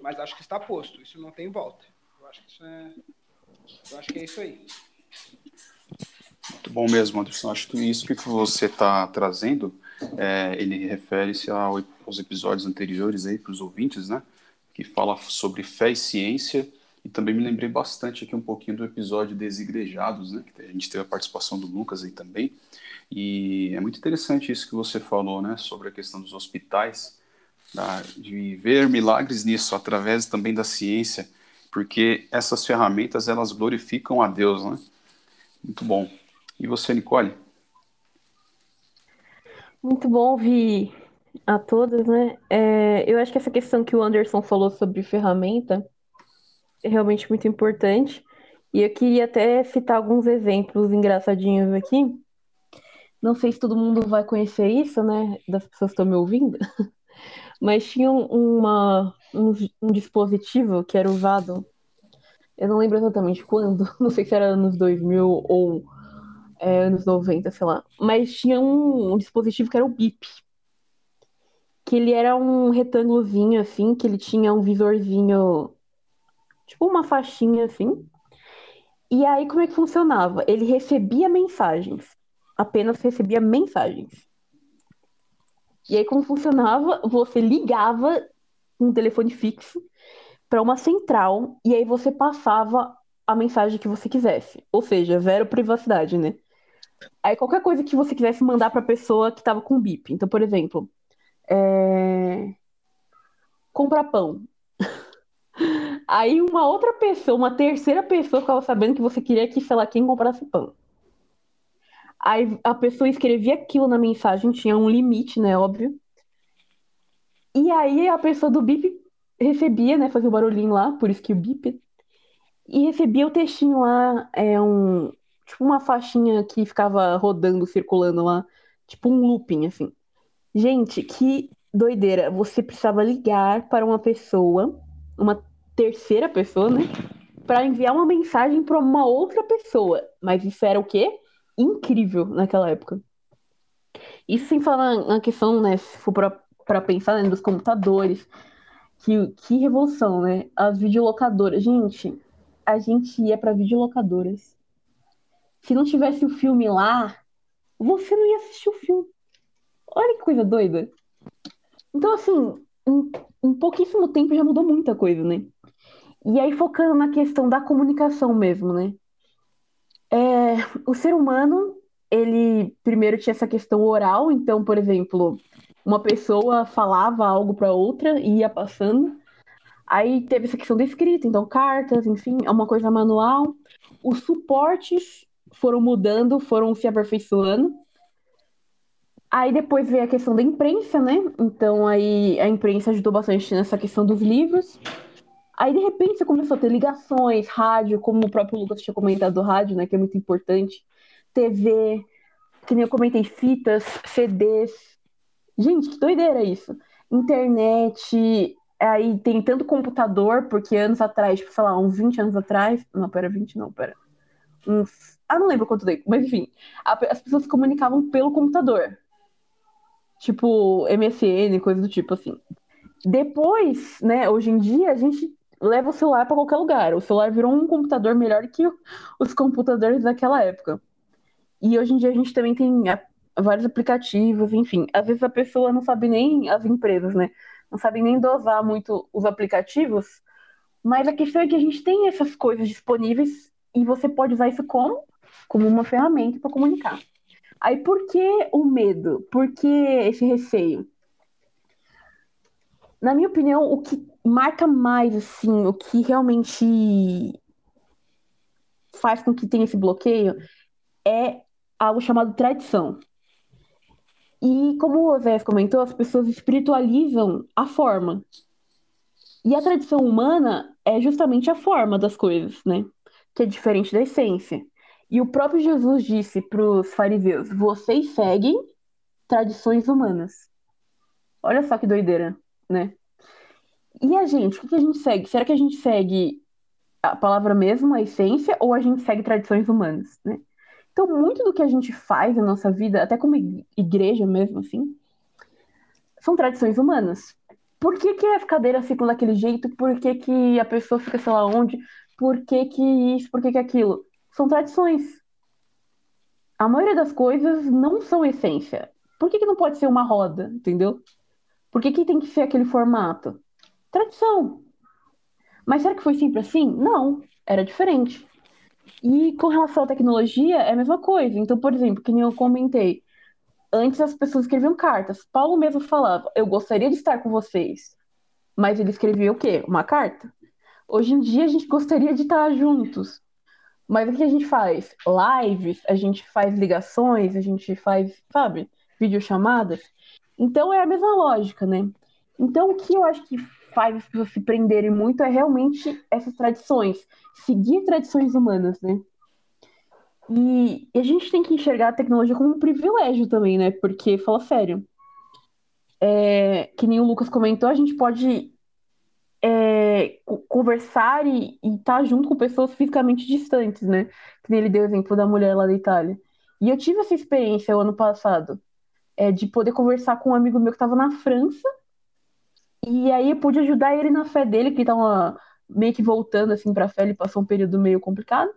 mas acho que está posto. Isso não tem volta. Eu acho que isso é, eu acho que é isso aí. Muito bom mesmo, Anderson. Acho que isso que você está trazendo é, ele refere-se aos episódios anteriores aí para os ouvintes, né? Que fala sobre fé e ciência. E também me lembrei bastante aqui um pouquinho do episódio Desigrejados, né? Que a gente teve a participação do Lucas aí também. E é muito interessante isso que você falou, né? Sobre a questão dos hospitais, de ver milagres nisso através também da ciência, porque essas ferramentas elas glorificam a Deus, né? Muito bom. E você, Nicole? Muito bom ouvir a todas, né? É, eu acho que essa questão que o Anderson falou sobre ferramenta é realmente muito importante. E eu queria até citar alguns exemplos engraçadinhos aqui. Não sei se todo mundo vai conhecer isso, né? Das pessoas que estão me ouvindo. Mas tinha uma, um, um dispositivo que era usado, eu não lembro exatamente quando, não sei se era anos 2000 ou é, anos 90, sei lá. Mas tinha um, um, dispositivo que era o BIP. Que ele era um retângulozinho, assim, que ele tinha um visorzinho, tipo uma faixinha, assim. E aí, como é que funcionava? Ele recebia mensagens. Apenas recebia mensagens. E aí, como funcionava? Você ligava um telefone fixo para uma central e aí você passava a mensagem que você quisesse. Ou seja, zero privacidade, né? Aí qualquer coisa que você quisesse mandar para a pessoa que estava com bip. Então, por exemplo, é... comprar pão. Aí uma outra pessoa, uma terceira pessoa ficava sabendo que você queria que, sei lá, quem comprasse pão. Aí a pessoa escrevia aquilo na mensagem, tinha um limite, né, óbvio. E aí a pessoa do bip recebia, né, fazia o um barulhinho lá, por isso que o bip. E recebia o textinho lá, é um, tipo uma faixinha que ficava rodando, circulando lá, tipo um looping, assim. Gente, que doideira. Você precisava ligar para uma pessoa, uma terceira pessoa, né? Para enviar uma mensagem para uma outra pessoa. Mas isso era o quê? Incrível naquela época. Isso sem falar na questão, né? Se for para pensar né, computadores. Que, que revolução, né? As videolocadoras. Gente, a gente ia para videolocadoras se não tivesse o filme lá, você não ia assistir o filme. Olha que coisa doida. Então, assim, em, em pouquíssimo tempo já mudou muita coisa, né? E aí, focando na questão da comunicação mesmo, né? É, o ser humano, ele primeiro tinha essa questão oral, então, por exemplo, uma pessoa falava algo para outra e ia passando. Aí teve essa questão da escrita, então cartas, enfim, é uma coisa manual. Os suportes foram mudando, foram se aperfeiçoando. Aí depois veio a questão da imprensa, né? Então aí a imprensa ajudou bastante nessa questão dos livros. Aí de repente você começou a ter ligações, rádio, como o próprio Lucas tinha comentado do rádio, né? Que é muito importante. TV, que nem eu comentei, fitas, CDs. Gente, que doideira isso. Internet, aí tem tanto computador, porque anos atrás, tipo, sei lá, uns 20 anos atrás. Não, pera, 20 não, pera. Uns. Ah, não lembro quanto tempo, mas enfim. As pessoas se comunicavam pelo computador. Tipo, MSN, coisa do tipo assim. Depois, né, hoje em dia, a gente leva o celular para qualquer lugar. O celular virou um computador melhor que os computadores daquela época. E hoje em dia a gente também tem vários aplicativos, enfim. Às vezes a pessoa não sabe nem, as empresas, né? Não sabem nem dosar muito os aplicativos. Mas a questão é que a gente tem essas coisas disponíveis e você pode usar isso como? Como uma ferramenta para comunicar. Aí por que o medo? Por que esse receio? Na minha opinião, o que marca mais, assim, o que realmente faz com que tenha esse bloqueio é algo chamado tradição. E como o Zé comentou, as pessoas espiritualizam a forma. E a tradição humana é justamente a forma das coisas, né? Que é diferente da essência. E o próprio Jesus disse para os fariseus: vocês seguem tradições humanas. Olha só que doideira, né? E a gente, o que a gente segue? Será que a gente segue a palavra mesmo, a essência, ou a gente segue tradições humanas, né? Então, muito do que a gente faz na nossa vida, até como igreja mesmo, assim, são tradições humanas. Por que, que as cadeiras ficam daquele jeito? Por que, que a pessoa fica sei lá onde? Por que, que isso? Por que, que aquilo? São tradições. A maioria das coisas não são essência. Por que, que não pode ser uma roda, entendeu? Por que, que tem que ser aquele formato? Tradição. Mas será que foi sempre assim? Não, era diferente. E com relação à tecnologia, é a mesma coisa. Então, por exemplo, que nem eu comentei, antes as pessoas escreviam cartas. Paulo mesmo falava, eu gostaria de estar com vocês. Mas ele escrevia o quê? Uma carta. Hoje em dia a gente gostaria de estar juntos. Mas o que a gente faz? Lives, a gente faz ligações, a gente faz, sabe, videochamadas. Então é a mesma lógica, né? Então o que eu acho que faz as pessoas se prenderem muito é realmente essas tradições, seguir tradições humanas, né? E, e a gente tem que enxergar a tecnologia como um privilégio também, né? Porque, fala sério, é, que nem o Lucas comentou, a gente pode é, conversar e estar tá junto com pessoas fisicamente distantes, né? Que ele deu o exemplo da mulher lá da Itália. E eu tive essa experiência o ano passado, é, de poder conversar com um amigo meu que estava na França e aí eu pude ajudar ele na fé dele, que estava meio que voltando assim para a fé, ele passou um período meio complicado.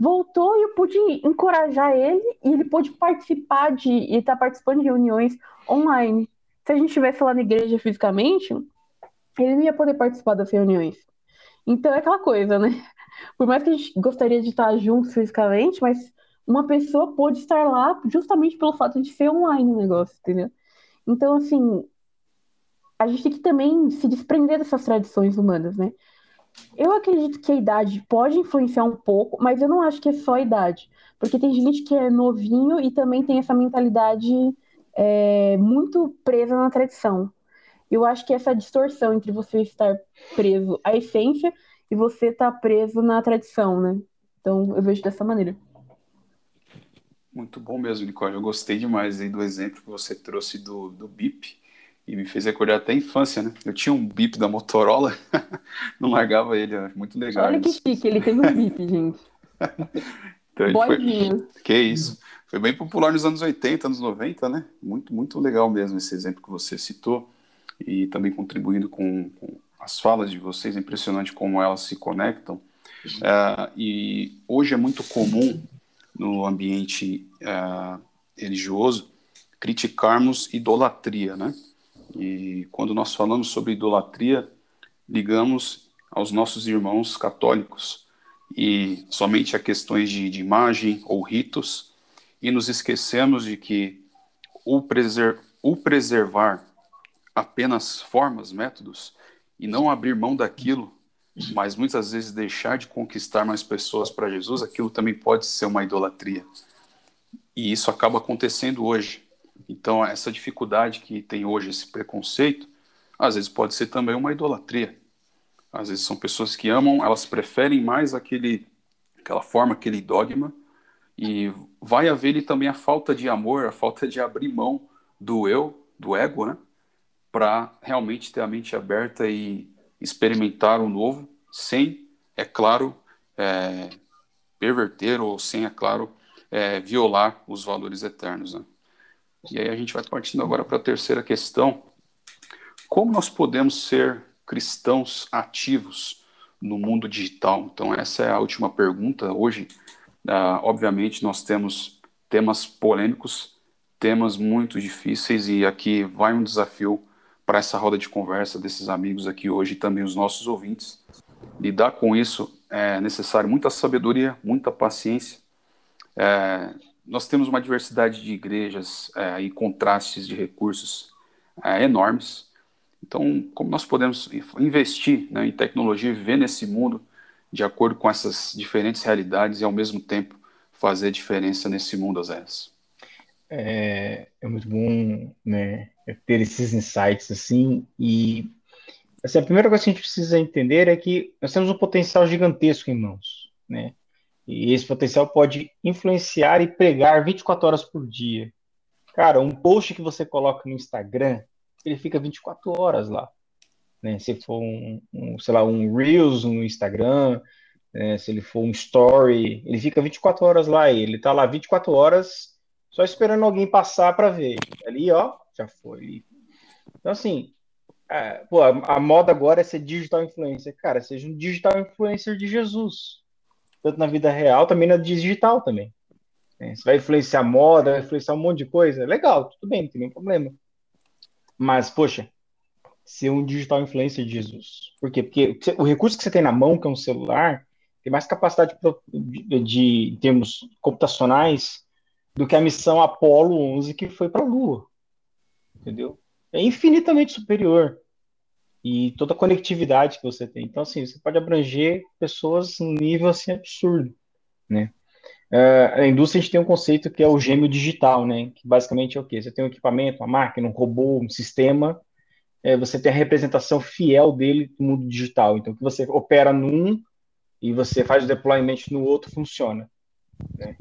Voltou e eu pude encorajar ele e ele pôde participar de e tá participando de reuniões online. Se a gente estivesse lá na igreja fisicamente, ele não ia poder participar das reuniões. Então é aquela coisa, né? Por mais que a gente gostaria de estar juntos fisicamente, mas uma pessoa pôde estar lá justamente pelo fato de ser online o negócio, entendeu? Então, assim, a gente tem que também se desprender dessas tradições humanas, né? Eu acredito que a idade pode influenciar um pouco, mas eu não acho que é só a idade. Porque tem gente que é novinho e também tem essa mentalidade é, muito presa na tradição. Eu acho que essa distorção entre você estar preso à essência e você estar preso na tradição, né? Então eu vejo dessa maneira. Muito bom mesmo, Nicole. Eu gostei demais aí do exemplo que você trouxe do, do BIP e me fez recordar até a infância, né? Eu tinha um bip da Motorola, não largava ele, era muito legal. Olha que chique, ele tem um bip, gente. então, foi... Que isso. Foi bem popular nos anos 80, anos 90, né? Muito, muito legal mesmo esse exemplo que você citou e também contribuindo com, com as falas de vocês, é impressionante como elas se conectam. Uh, e hoje é muito comum no ambiente uh, religioso criticarmos idolatria, né? E quando nós falamos sobre idolatria, ligamos aos nossos irmãos católicos e somente a questões de, de imagem ou ritos. e nos esquecemos de que o, preser o preservar apenas formas, métodos, e não abrir mão daquilo, mas muitas vezes deixar de conquistar mais pessoas para Jesus, aquilo também pode ser uma idolatria. E isso acaba acontecendo hoje. Então, essa dificuldade que tem hoje, esse preconceito, às vezes pode ser também uma idolatria. Às vezes são pessoas que amam, elas preferem mais aquele, aquela forma, aquele dogma, e vai haver também a falta de amor, a falta de abrir mão do eu, do ego, né? Para realmente ter a mente aberta e experimentar o novo, sem, é claro, é, perverter ou sem, é claro, é, violar os valores eternos. Né? E aí a gente vai partindo agora para a terceira questão. Como nós podemos ser cristãos ativos no mundo digital? Então, essa é a última pergunta. Hoje, uh, obviamente, nós temos temas polêmicos, temas muito difíceis, e aqui vai um desafio para essa roda de conversa desses amigos aqui hoje e também os nossos ouvintes. Lidar com isso é necessário muita sabedoria, muita paciência. É, nós temos uma diversidade de igrejas é, e contrastes de recursos é, enormes. Então, como nós podemos investir né, em tecnologia e viver nesse mundo de acordo com essas diferentes realidades e, ao mesmo tempo, fazer diferença nesse mundo, Azés? É, é muito bom né, ter esses insights assim. E assim, a primeira coisa que a gente precisa entender é que nós temos um potencial gigantesco em mãos. Né? E esse potencial pode influenciar e pregar 24 horas por dia. Cara, um post que você coloca no Instagram, ele fica 24 horas lá. Né? Se for um, um sei lá, um Reels no Instagram, né? se ele for um Story, ele fica 24 horas lá. Ele tá lá 24 horas só esperando alguém passar para ver. Ali, ó, já foi. Então, assim, é, pô, a, a, moda agora é ser digital influencer. Cara, seja um digital influencer de Jesus tanto na vida real, também na digital também. É, você vai influenciar moda, vai influenciar um monte de coisa, legal, tudo bem, não tem nenhum problema. Mas, poxa, ser um digital influencer de Jesus. Por quê? Porque o recurso que você tem na mão, que é um celular, tem mais capacidade de, de, em termos computacionais do que a missão Apollo 11 que foi para a Lua. Entendeu? É infinitamente superior e toda a conectividade que você tem. Então, assim, você pode abranger pessoas num nível assim absurdo, né? Uh, a indústria a gente tem um conceito que é o gêmeo digital, né? Que basicamente é o quê? Você tem um equipamento, uma máquina, um robô, um sistema, é, você tem a representação fiel dele no mundo digital. Então, que você opera num e você faz o deployment no outro, funciona. Né?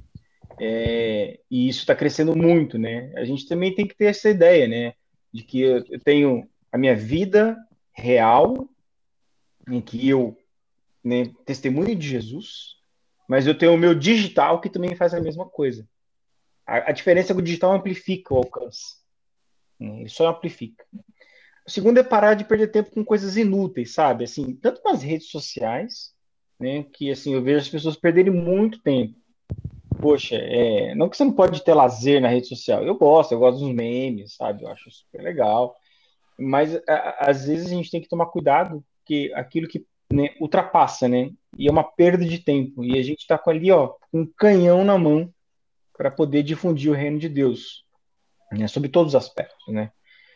É, e isso está crescendo muito, né? A gente também tem que ter essa ideia, né? De que eu tenho a minha vida real, em que eu né, testemunho de Jesus, mas eu tenho o meu digital que também faz a mesma coisa. A, a diferença é que o digital amplifica o alcance. Né, ele só amplifica. O segundo é parar de perder tempo com coisas inúteis, sabe? Assim, tanto nas redes sociais, né, que assim eu vejo as pessoas perderem muito tempo. Poxa, é, não que você não pode ter lazer na rede social. Eu gosto, eu gosto dos memes, sabe? Eu acho super legal. Mas a, às vezes a gente tem que tomar cuidado que aquilo que né, ultrapassa, né? E é uma perda de tempo. E a gente está com ali, ó, um canhão na mão para poder difundir o reino de Deus, né? Sobre todos os aspectos, né?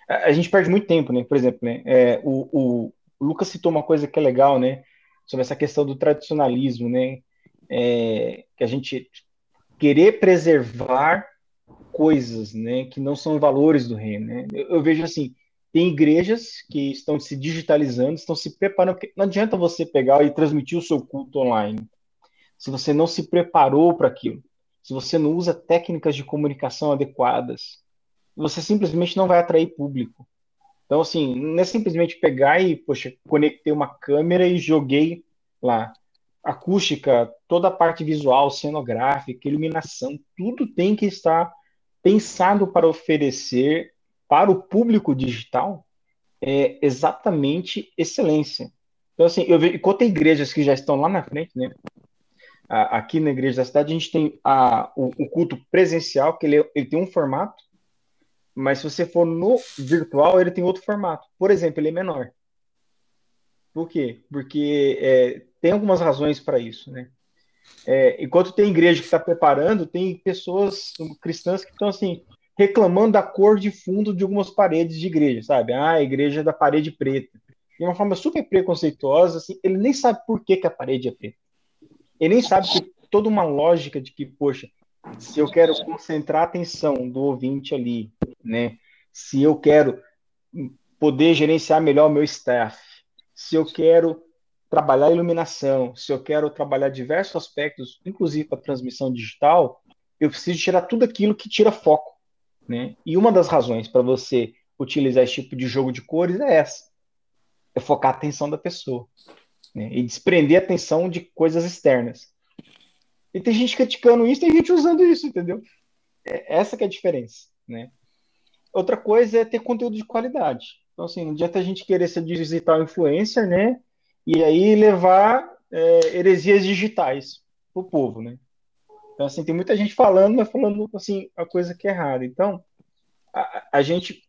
A, a gente perde muito tempo, né? Por exemplo, né? É, o, o, o Lucas citou uma coisa que é legal, né? Sobre essa questão do tradicionalismo, né? É, que a gente querer preservar coisas, né? Que não são valores do reino, né? eu, eu vejo assim tem igrejas que estão se digitalizando, estão se preparando. Não adianta você pegar e transmitir o seu culto online se você não se preparou para aquilo, se você não usa técnicas de comunicação adequadas, você simplesmente não vai atrair público. Então, assim, não é simplesmente pegar e, poxa, conectei uma câmera e joguei lá. Acústica, toda a parte visual, cenográfica, iluminação, tudo tem que estar pensado para oferecer para o público digital é exatamente excelência. Então, assim, eu vejo, enquanto tem igrejas que já estão lá na frente, né? Aqui na igreja da cidade, a gente tem a, o, o culto presencial, que ele, ele tem um formato, mas se você for no virtual, ele tem outro formato. Por exemplo, ele é menor. Por quê? Porque é, tem algumas razões para isso, né? É, enquanto tem igreja que está preparando, tem pessoas cristãs que estão assim reclamando da cor de fundo de algumas paredes de igreja, sabe? Ah, a igreja é da parede preta. De uma forma super preconceituosa, assim, ele nem sabe por que, que a parede é preta. Ele nem sabe que toda uma lógica de que, poxa, se eu quero concentrar a atenção do ouvinte ali, né? Se eu quero poder gerenciar melhor o meu staff, se eu quero trabalhar iluminação, se eu quero trabalhar diversos aspectos, inclusive para transmissão digital, eu preciso tirar tudo aquilo que tira foco, né? E uma das razões para você utilizar esse tipo de jogo de cores é essa: é focar a atenção da pessoa né? e desprender a atenção de coisas externas. E tem gente criticando isso, tem gente usando isso, entendeu? É, essa que é a diferença, né? Outra coisa é ter conteúdo de qualidade. Então, assim, não adianta a gente querer ser digital influencer, né? E aí levar é, heresias digitais pro povo, né? Então, assim, tem muita gente falando, mas falando, assim, a coisa que é errada. Então, a, a gente,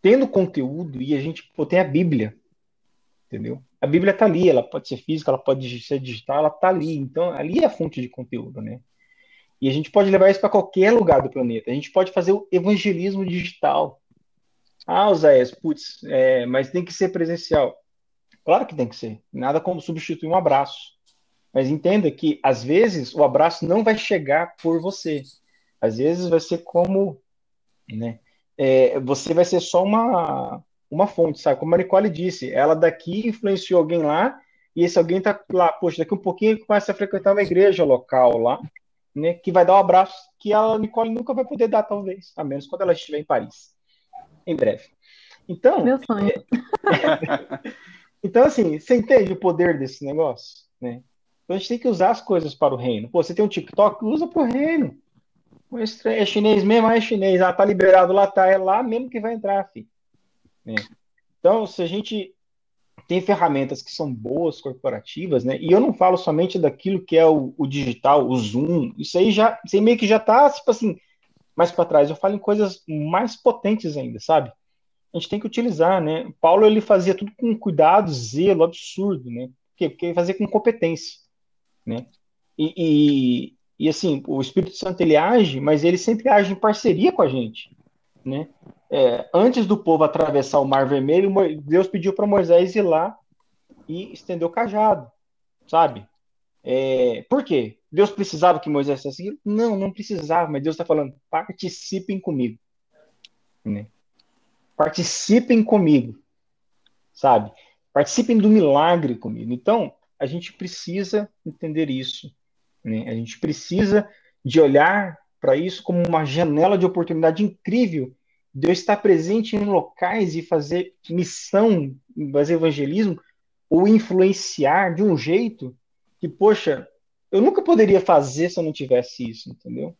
tendo conteúdo, e a gente pô, tem a Bíblia, entendeu? A Bíblia está ali, ela pode ser física, ela pode ser digital, ela está ali. Então, ali é a fonte de conteúdo, né? E a gente pode levar isso para qualquer lugar do planeta. A gente pode fazer o evangelismo digital. Ah, Oséias, putz, é, mas tem que ser presencial. Claro que tem que ser. Nada como substituir um abraço. Mas entenda que, às vezes, o abraço não vai chegar por você. Às vezes vai ser como. Né, é, você vai ser só uma, uma fonte, sabe? Como a Nicole disse, ela daqui influenciou alguém lá, e esse alguém tá lá, poxa, daqui um pouquinho começa a frequentar uma igreja local lá, né? Que vai dar um abraço que a Nicole nunca vai poder dar, talvez, a menos quando ela estiver em Paris. Em breve. Então. Meu sonho. então, assim, você entende o poder desse negócio? Né? Então a gente tem que usar as coisas para o reino. Pô, você tem um TikTok, usa para o reino. É chinês mesmo, é chinês. Ah, tá liberado lá, tá. É lá mesmo que vai entrar, filho. Né? Então, se a gente tem ferramentas que são boas, corporativas, né? E eu não falo somente daquilo que é o, o digital, o Zoom, isso aí já, isso aí meio que já tá, tipo assim, mais para trás. Eu falo em coisas mais potentes ainda, sabe? A gente tem que utilizar, né? Paulo, ele fazia tudo com cuidado, zelo, absurdo, né? Porque, porque ele fazia com competência, né? E, e, e, assim, o Espírito Santo, ele age, mas ele sempre age em parceria com a gente, né? É, antes do povo atravessar o Mar Vermelho, Deus pediu para Moisés ir lá e estender o cajado, sabe? É, por quê? Deus precisava que Moisés fizesse aquilo? Não, não precisava, mas Deus está falando, participem comigo. Né? Participem comigo, sabe? Participem do milagre comigo. Então, a gente precisa entender isso. Né? A gente precisa de olhar para isso como uma janela de oportunidade incrível Deus estar presente em locais e fazer missão, fazer evangelismo, ou influenciar de um jeito que, poxa, eu nunca poderia fazer se eu não tivesse isso, entendeu?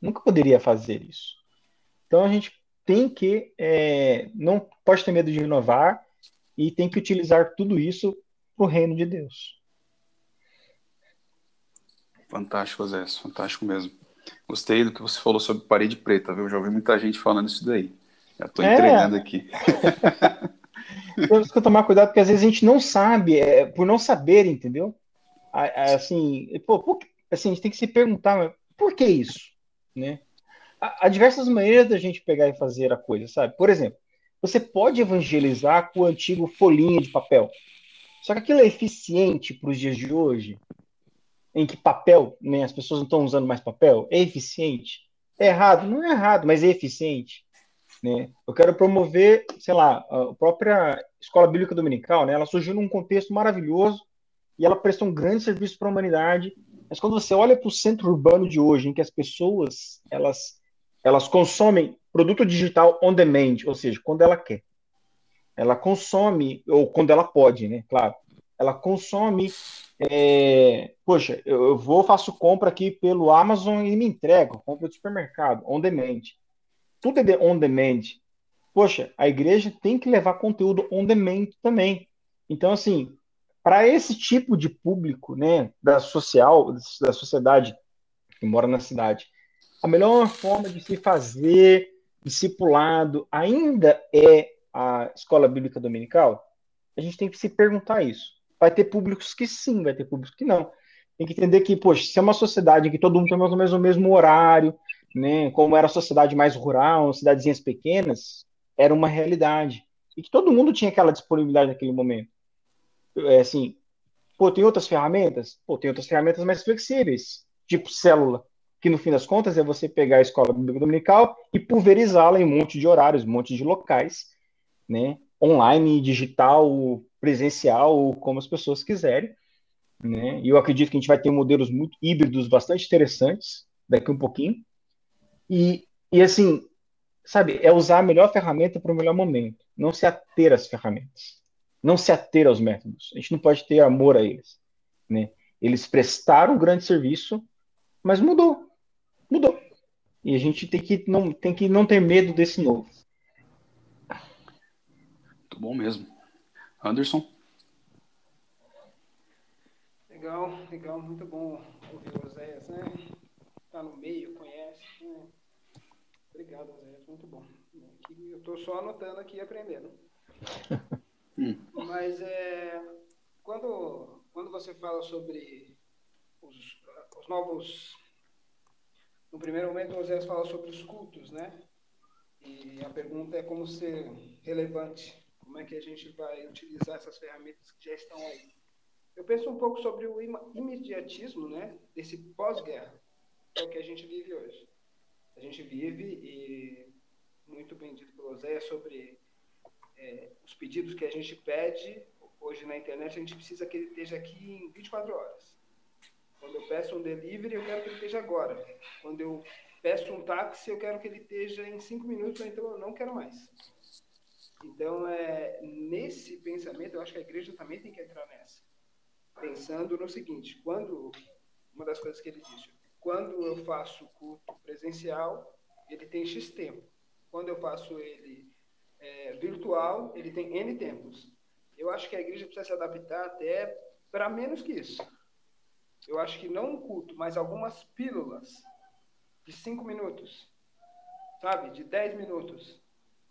Nunca poderia fazer isso. Então a gente tem que, é, não pode ter medo de inovar e tem que utilizar tudo isso para o reino de Deus. Fantástico, Zé, fantástico mesmo. Gostei do que você falou sobre parede preta, viu? Já ouvi muita gente falando isso daí. Já estou é. entregando aqui. Temos que tomar cuidado, porque às vezes a gente não sabe, é, por não saber, entendeu? Assim, pô, assim, a gente tem que se perguntar, por que isso? Né? Há diversas maneiras da gente pegar e fazer a coisa, sabe? Por exemplo, você pode evangelizar com o antigo folhinha de papel. Só que aquilo é eficiente para os dias de hoje? em que papel, né, as pessoas não estão usando mais papel, é eficiente? É errado? Não é errado, mas é eficiente. Né? Eu quero promover, sei lá, a própria Escola Bíblica Dominical, né? ela surgiu num contexto maravilhoso e ela prestou um grande serviço para a humanidade. Mas quando você olha para o centro urbano de hoje, em que as pessoas elas, elas consomem produto digital on demand, ou seja, quando ela quer. Ela consome, ou quando ela pode, né? Claro. Ela consome é, poxa, eu, vou, faço compra aqui pelo Amazon e me entrego, compra do supermercado, on demand. Tudo é de on demand. Poxa, a igreja tem que levar conteúdo on demand também. Então, assim, para esse tipo de público, né, da social, da sociedade que mora na cidade, a melhor forma de se fazer discipulado ainda é a escola bíblica dominical? A gente tem que se perguntar isso. Vai ter públicos que sim, vai ter públicos que não. Tem que entender que, poxa, se é uma sociedade em que todo mundo tem mais ou menos o mesmo horário, né, como era a sociedade mais rural, cidadezinhas pequenas, era uma realidade. E que todo mundo tinha aquela disponibilidade naquele momento. É assim, pô, tem outras ferramentas? Pô, tem outras ferramentas mais flexíveis, tipo célula, que no fim das contas é você pegar a escola bíblica dominical e pulverizá-la em um monte de horários, um monte de locais, né, online, digital, presencial, como as pessoas quiserem, né? E eu acredito que a gente vai ter modelos muito híbridos bastante interessantes daqui um pouquinho. E, e assim, sabe, é usar a melhor ferramenta para o melhor momento, não se ater às ferramentas, não se ater aos métodos. A gente não pode ter amor a eles, né? Eles prestaram um grande serviço, mas mudou, mudou. E a gente tem que não tem que não ter medo desse novo. Muito bom mesmo. Anderson? Legal, legal, muito bom ouvir o Oséias, né? Tá no meio, conhece. Né? Obrigado, Oséias, muito bom. Eu estou só anotando aqui e aprendendo. Mas é, quando, quando você fala sobre os, os novos. No primeiro momento, o Oséias fala sobre os cultos, né? E a pergunta é como ser relevante como é que a gente vai utilizar essas ferramentas que já estão aí. Eu penso um pouco sobre o imediatismo, né, desse pós-guerra, que é o que a gente vive hoje. A gente vive, e muito bem dito pelo Zé, sobre é, os pedidos que a gente pede hoje na internet, a gente precisa que ele esteja aqui em 24 horas. Quando eu peço um delivery, eu quero que ele esteja agora. Quando eu peço um táxi, eu quero que ele esteja em 5 minutos, então eu não quero mais. Então, é, nesse pensamento, eu acho que a igreja também tem que entrar nessa. Pensando no seguinte: quando, uma das coisas que ele disse, quando eu faço culto presencial, ele tem X tempo. Quando eu faço ele é, virtual, ele tem N tempos. Eu acho que a igreja precisa se adaptar até para menos que isso. Eu acho que não um culto, mas algumas pílulas de cinco minutos, sabe? De dez minutos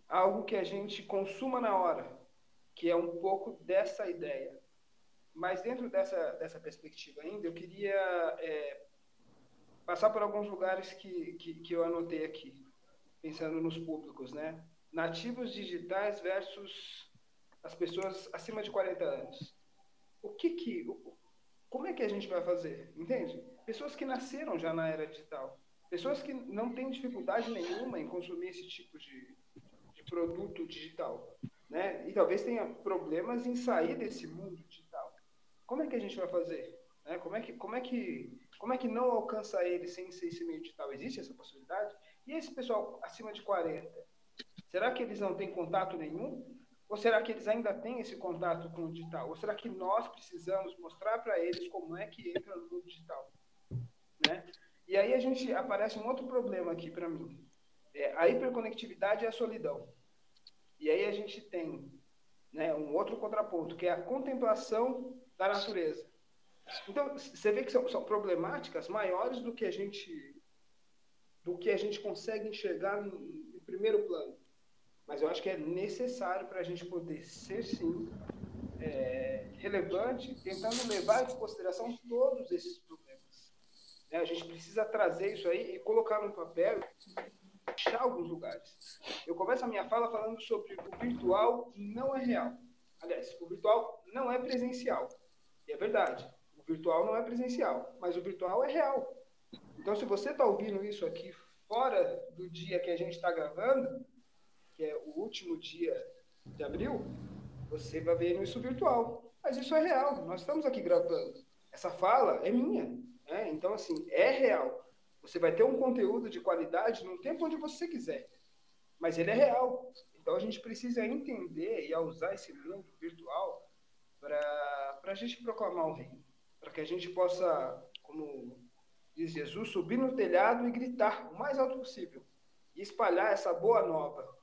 algo que a gente consuma na hora, que é um pouco dessa ideia. Mas dentro dessa, dessa perspectiva ainda, eu queria é, passar por alguns lugares que, que, que eu anotei aqui, pensando nos públicos, né? Nativos digitais versus as pessoas acima de 40 anos. O que que, como é que a gente vai fazer? Entende? Pessoas que nasceram já na era digital, pessoas que não têm dificuldade nenhuma em consumir esse tipo de, produto digital, né? E talvez tenha problemas em sair desse mundo digital. Como é que a gente vai fazer? Né? Como é que como é que como é que não alcança ele sem ser esse meio digital? Existe essa possibilidade? E esse pessoal acima de 40, será que eles não têm contato nenhum? Ou será que eles ainda têm esse contato com o digital? Ou será que nós precisamos mostrar para eles como é que entra no mundo digital? Né? E aí a gente aparece um outro problema aqui para mim. É a hiperconectividade e a solidão. E aí a gente tem né, um outro contraponto, que é a contemplação da natureza. Então, você vê que são, são, problemáticas maiores do que a gente do que a gente consegue enxergar em, em primeiro plano. Mas eu acho que é necessário para a gente poder ser, sim, é, relevante, tentando levar em consideração todos esses problemas. Né? A gente precisa trazer isso aí e colocar no papel achar alguns lugares. Eu começo a minha fala falando sobre o virtual não é real. Aliás, o virtual não é presencial. E é verdade. O virtual não é presencial, mas o virtual é real. Então, se você está ouvindo isso aqui fora do dia que a gente está gravando, que é o último dia de abril, você vai ver isso virtual. Mas isso é real. Nós estamos aqui gravando. Essa fala é minha. Né? Então, assim, é real. Você vai ter um conteúdo de qualidade no tempo onde você quiser, mas ele é real. Então a gente precisa entender e usar esse mundo virtual para a gente proclamar o reino, para que a gente possa, como diz Jesus, subir no telhado e gritar o mais alto possível e espalhar essa boa nova,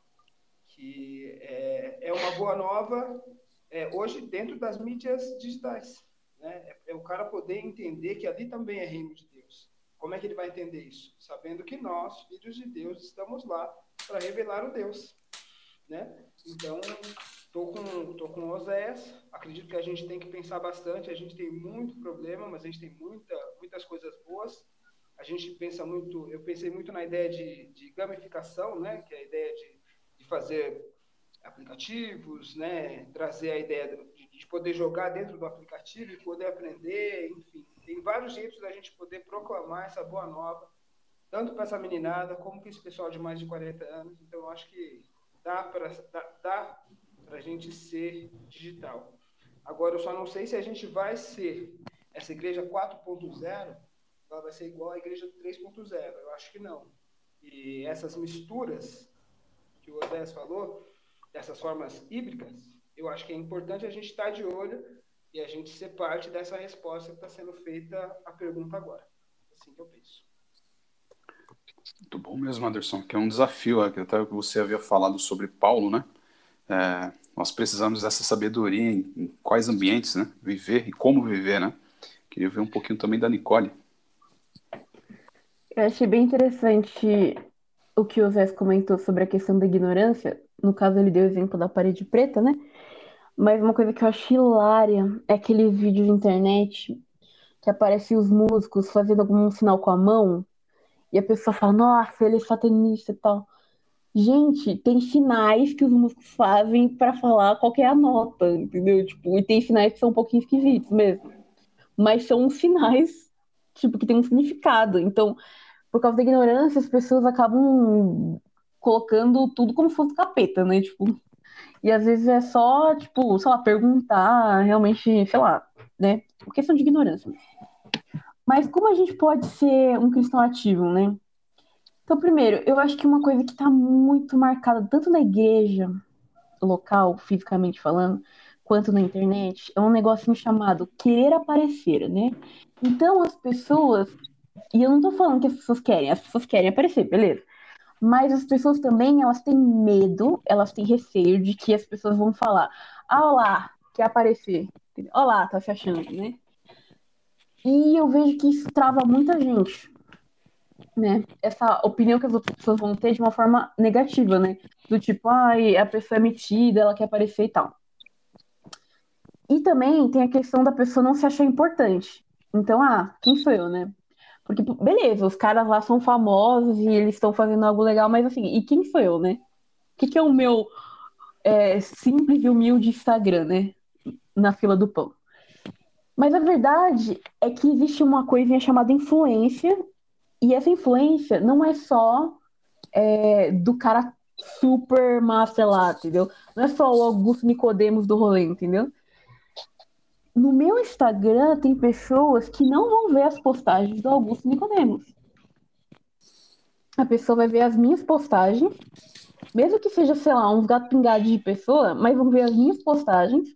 que é, é uma boa nova é, hoje dentro das mídias digitais. Né? É, é o cara poder entender que ali também é reino de Deus como é que ele vai entender isso? Sabendo que nós, filhos de Deus, estamos lá para revelar o Deus. né? Então, tô com, tô com o Oséias, acredito que a gente tem que pensar bastante, a gente tem muito problema, mas a gente tem muita, muitas coisas boas. A gente pensa muito, eu pensei muito na ideia de, de gamificação, né? Que é a ideia de, de fazer aplicativos, né? Trazer a ideia de, de poder jogar dentro do aplicativo e poder aprender, enfim. Tem vários jeitos da gente poder proclamar essa boa nova, tanto para essa meninada como para esse pessoal de mais de 40 anos. Então, eu acho que dá para dá, dá a gente ser digital. Agora, eu só não sei se a gente vai ser essa igreja 4.0, ela vai ser igual à igreja 3.0. Eu acho que não. E essas misturas que o Odés falou, dessas formas híbridas, eu acho que é importante a gente estar de olho e a gente ser parte dessa resposta que está sendo feita à pergunta agora. Assim que eu penso. Muito bom mesmo, Anderson, que é um desafio, é, que até você havia falado sobre Paulo, né? É, nós precisamos dessa sabedoria em, em, quais ambientes, né? Viver e como viver, né? Queria ver um pouquinho também da Nicole. Eu achei bem interessante o que o Zé comentou sobre a questão da ignorância. No caso, ele deu o exemplo da parede preta, né? Mas uma coisa que eu acho hilária é aqueles vídeos de internet que aparecem os músicos fazendo algum sinal com a mão e a pessoa fala, nossa, ele é satanista e tal. Gente, tem sinais que os músicos fazem para falar qual é a nota, entendeu? Tipo, e tem sinais que são um pouquinho esquisitos mesmo. Mas são sinais, tipo, que tem um significado. Então, por causa da ignorância, as pessoas acabam colocando tudo como se fosse capeta, né? Tipo, e às vezes é só, tipo, sei lá, perguntar, realmente, sei lá, né? Por questão de ignorância. Mas como a gente pode ser um cristão ativo, né? Então, primeiro, eu acho que uma coisa que está muito marcada tanto na igreja local, fisicamente falando, quanto na internet, é um negocinho chamado querer aparecer, né? Então, as pessoas, e eu não tô falando que as pessoas querem, as pessoas querem aparecer, beleza. Mas as pessoas também, elas têm medo, elas têm receio de que as pessoas vão falar, ah, olá, quer aparecer. Olá, tá se achando, né? E eu vejo que isso trava muita gente, né? Essa opinião que as outras pessoas vão ter de uma forma negativa, né? Do tipo, ai, a pessoa é metida, ela quer aparecer e tal. E também tem a questão da pessoa não se achar importante. Então, ah, quem sou eu, né? Porque, beleza, os caras lá são famosos e eles estão fazendo algo legal, mas assim, e quem sou eu, né? O que, que é o meu é, simples e humilde Instagram, né? Na fila do pão. Mas a verdade é que existe uma coisinha chamada influência e essa influência não é só é, do cara super master lá, entendeu? Não é só o Augusto Nicodemos do rolê, entendeu? No meu Instagram tem pessoas que não vão ver as postagens do Augusto Nicodemos. A pessoa vai ver as minhas postagens, mesmo que seja, sei lá, uns gato pingados de pessoa, mas vão ver as minhas postagens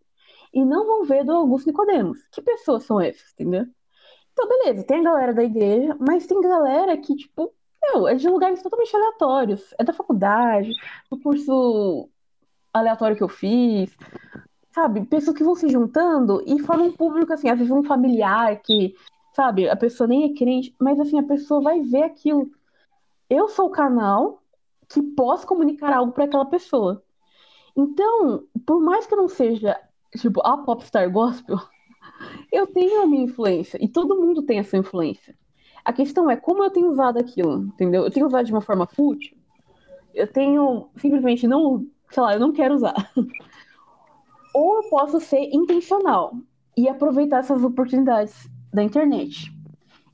e não vão ver do Augusto Nicodemos. Que pessoas são essas, entendeu? Então, beleza, tem a galera da igreja, mas tem galera que, tipo, meu, é de lugares totalmente aleatórios. É da faculdade, do curso aleatório que eu fiz, sabe? Pessoas que vão se juntando e formam um público, assim, às vezes um familiar que, sabe, a pessoa nem é crente, mas, assim, a pessoa vai ver aquilo. Eu sou o canal que posso comunicar algo para aquela pessoa. Então, por mais que eu não seja, tipo, a popstar gospel, eu tenho a minha influência e todo mundo tem a sua influência. A questão é como eu tenho usado aquilo, entendeu? Eu tenho usado de uma forma fútil. Eu tenho simplesmente não, sei lá, eu não quero usar. Ou eu posso ser intencional e aproveitar essas oportunidades da internet.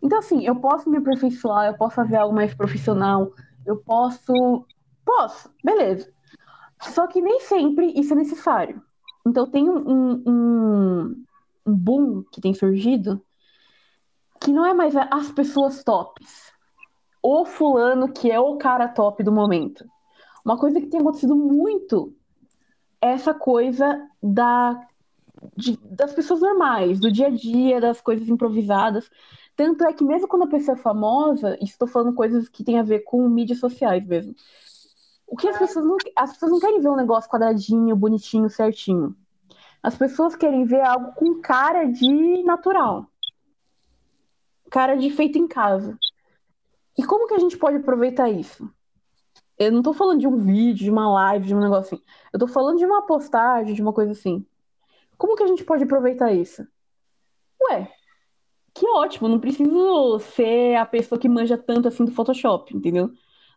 Então, assim, eu posso me aperfeiçoar, eu posso fazer algo mais profissional, eu posso. Posso, beleza. Só que nem sempre isso é necessário. Então, tem um, um, um boom que tem surgido que não é mais as pessoas tops. O fulano que é o cara top do momento. Uma coisa que tem acontecido muito essa coisa da, de, das pessoas normais, do dia a dia, das coisas improvisadas. Tanto é que mesmo quando a pessoa é famosa, estou falando coisas que tem a ver com mídias sociais mesmo. O que as pessoas não, as pessoas não querem ver um negócio quadradinho, bonitinho, certinho. As pessoas querem ver algo com cara de natural. Cara de feito em casa. E como que a gente pode aproveitar isso? Eu não tô falando de um vídeo, de uma live, de um negócio assim. Eu tô falando de uma postagem, de uma coisa assim. Como que a gente pode aproveitar isso? Ué, que ótimo, não preciso ser a pessoa que manja tanto assim do Photoshop, entendeu?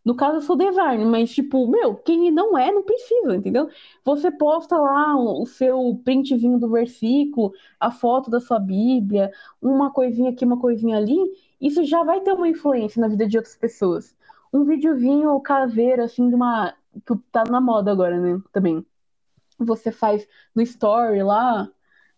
No caso, eu sou designer, mas, tipo, meu, quem não é, não precisa, entendeu? Você posta lá o seu printzinho do versículo, a foto da sua Bíblia, uma coisinha aqui, uma coisinha ali, isso já vai ter uma influência na vida de outras pessoas. Um videozinho caseiro, assim, de uma. que tá na moda agora, né? Também. Você faz no story lá,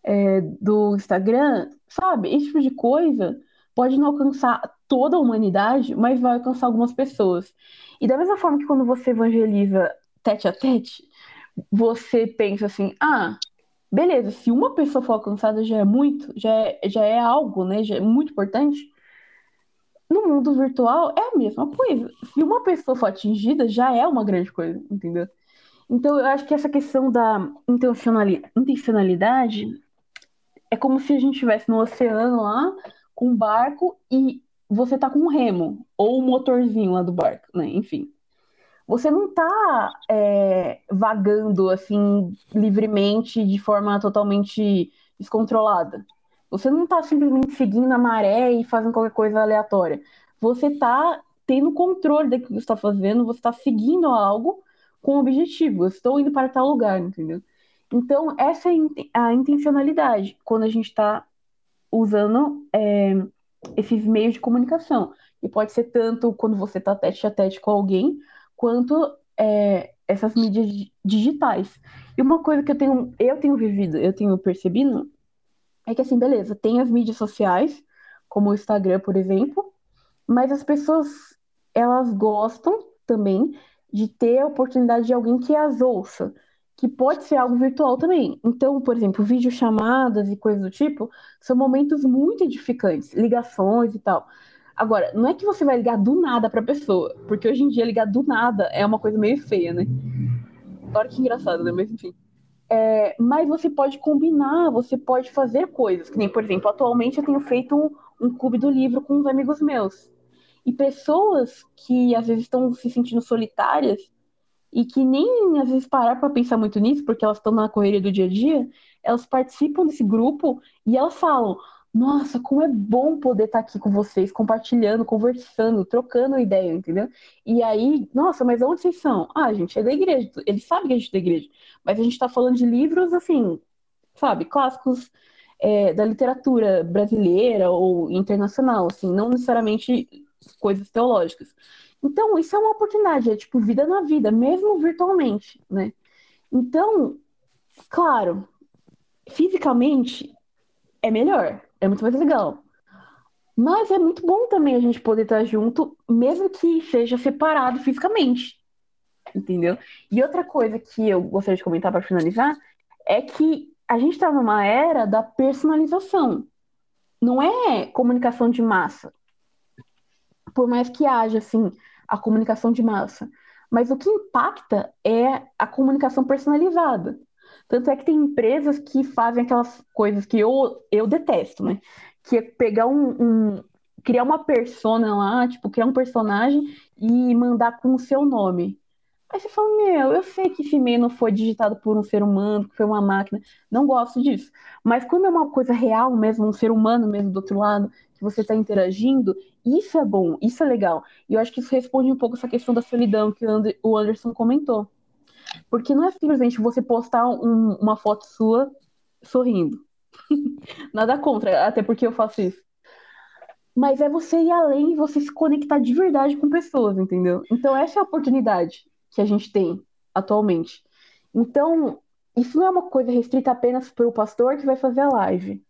é, do Instagram, sabe? Esse tipo de coisa pode não alcançar toda a humanidade, mas vai alcançar algumas pessoas. E da mesma forma que quando você evangeliza tete a tete, você pensa assim, ah, beleza, se uma pessoa for alcançada já é muito, já é, já é algo, né? Já é muito importante. No mundo virtual é a mesma coisa. Se uma pessoa for atingida, já é uma grande coisa, entendeu? Então eu acho que essa questão da intencionalidade é como se a gente estivesse no oceano lá, com um barco, e você tá com um remo, ou um motorzinho lá do barco, né? Enfim. Você não tá é, vagando assim livremente, de forma totalmente descontrolada. Você não tá simplesmente seguindo a maré e fazendo qualquer coisa aleatória. Você tá tendo controle daquilo que você está fazendo, você está seguindo algo com objetivo. Eu estou indo para tal lugar, entendeu? Então, essa é a intencionalidade quando a gente está usando é, esses meios de comunicação. E pode ser tanto quando você está tete a tete com alguém, quanto é, essas mídias digitais. E uma coisa que eu tenho, eu tenho vivido, eu tenho percebido, é que assim, beleza, tem as mídias sociais, como o Instagram, por exemplo, mas as pessoas, elas gostam também de ter a oportunidade de alguém que as ouça que pode ser algo virtual também. Então, por exemplo, videochamadas e coisas do tipo são momentos muito edificantes, ligações e tal. Agora, não é que você vai ligar do nada para a pessoa, porque hoje em dia ligar do nada é uma coisa meio feia, né? Olha que engraçado, né? Mas enfim. É, mas você pode combinar, você pode fazer coisas. Que nem, por exemplo, atualmente eu tenho feito um, um clube do livro com uns amigos meus. E pessoas que às vezes estão se sentindo solitárias e que nem às vezes parar para pensar muito nisso, porque elas estão na correria do dia a dia, elas participam desse grupo e elas falam: Nossa, como é bom poder estar tá aqui com vocês, compartilhando, conversando, trocando ideia, entendeu? E aí, nossa, mas onde vocês são? Ah, a gente é da igreja, eles sabem que a gente é da igreja, mas a gente está falando de livros, assim, sabe, clássicos é, da literatura brasileira ou internacional, assim, não necessariamente coisas teológicas. Então, isso é uma oportunidade, é tipo vida na vida, mesmo virtualmente, né? Então, claro, fisicamente é melhor, é muito mais legal. Mas é muito bom também a gente poder estar junto, mesmo que seja separado fisicamente. Entendeu? E outra coisa que eu gostaria de comentar para finalizar é que a gente está numa era da personalização. Não é comunicação de massa. Por mais que haja, assim, a comunicação de massa. Mas o que impacta é a comunicação personalizada. Tanto é que tem empresas que fazem aquelas coisas que eu, eu detesto, né? Que é pegar um, um criar uma persona lá, tipo, criar um personagem e mandar com o seu nome. Aí você fala, meu, eu sei que esse e-mail não foi digitado por um ser humano, que foi uma máquina, não gosto disso. Mas quando é uma coisa real mesmo, um ser humano mesmo do outro lado, que você está interagindo, isso é bom, isso é legal. E eu acho que isso responde um pouco essa questão da solidão que o Anderson comentou. Porque não é simplesmente você postar um, uma foto sua sorrindo. Nada contra, até porque eu faço isso. Mas é você ir além e você se conectar de verdade com pessoas, entendeu? Então essa é a oportunidade que a gente tem atualmente. Então, isso não é uma coisa restrita apenas para o pastor que vai fazer a live.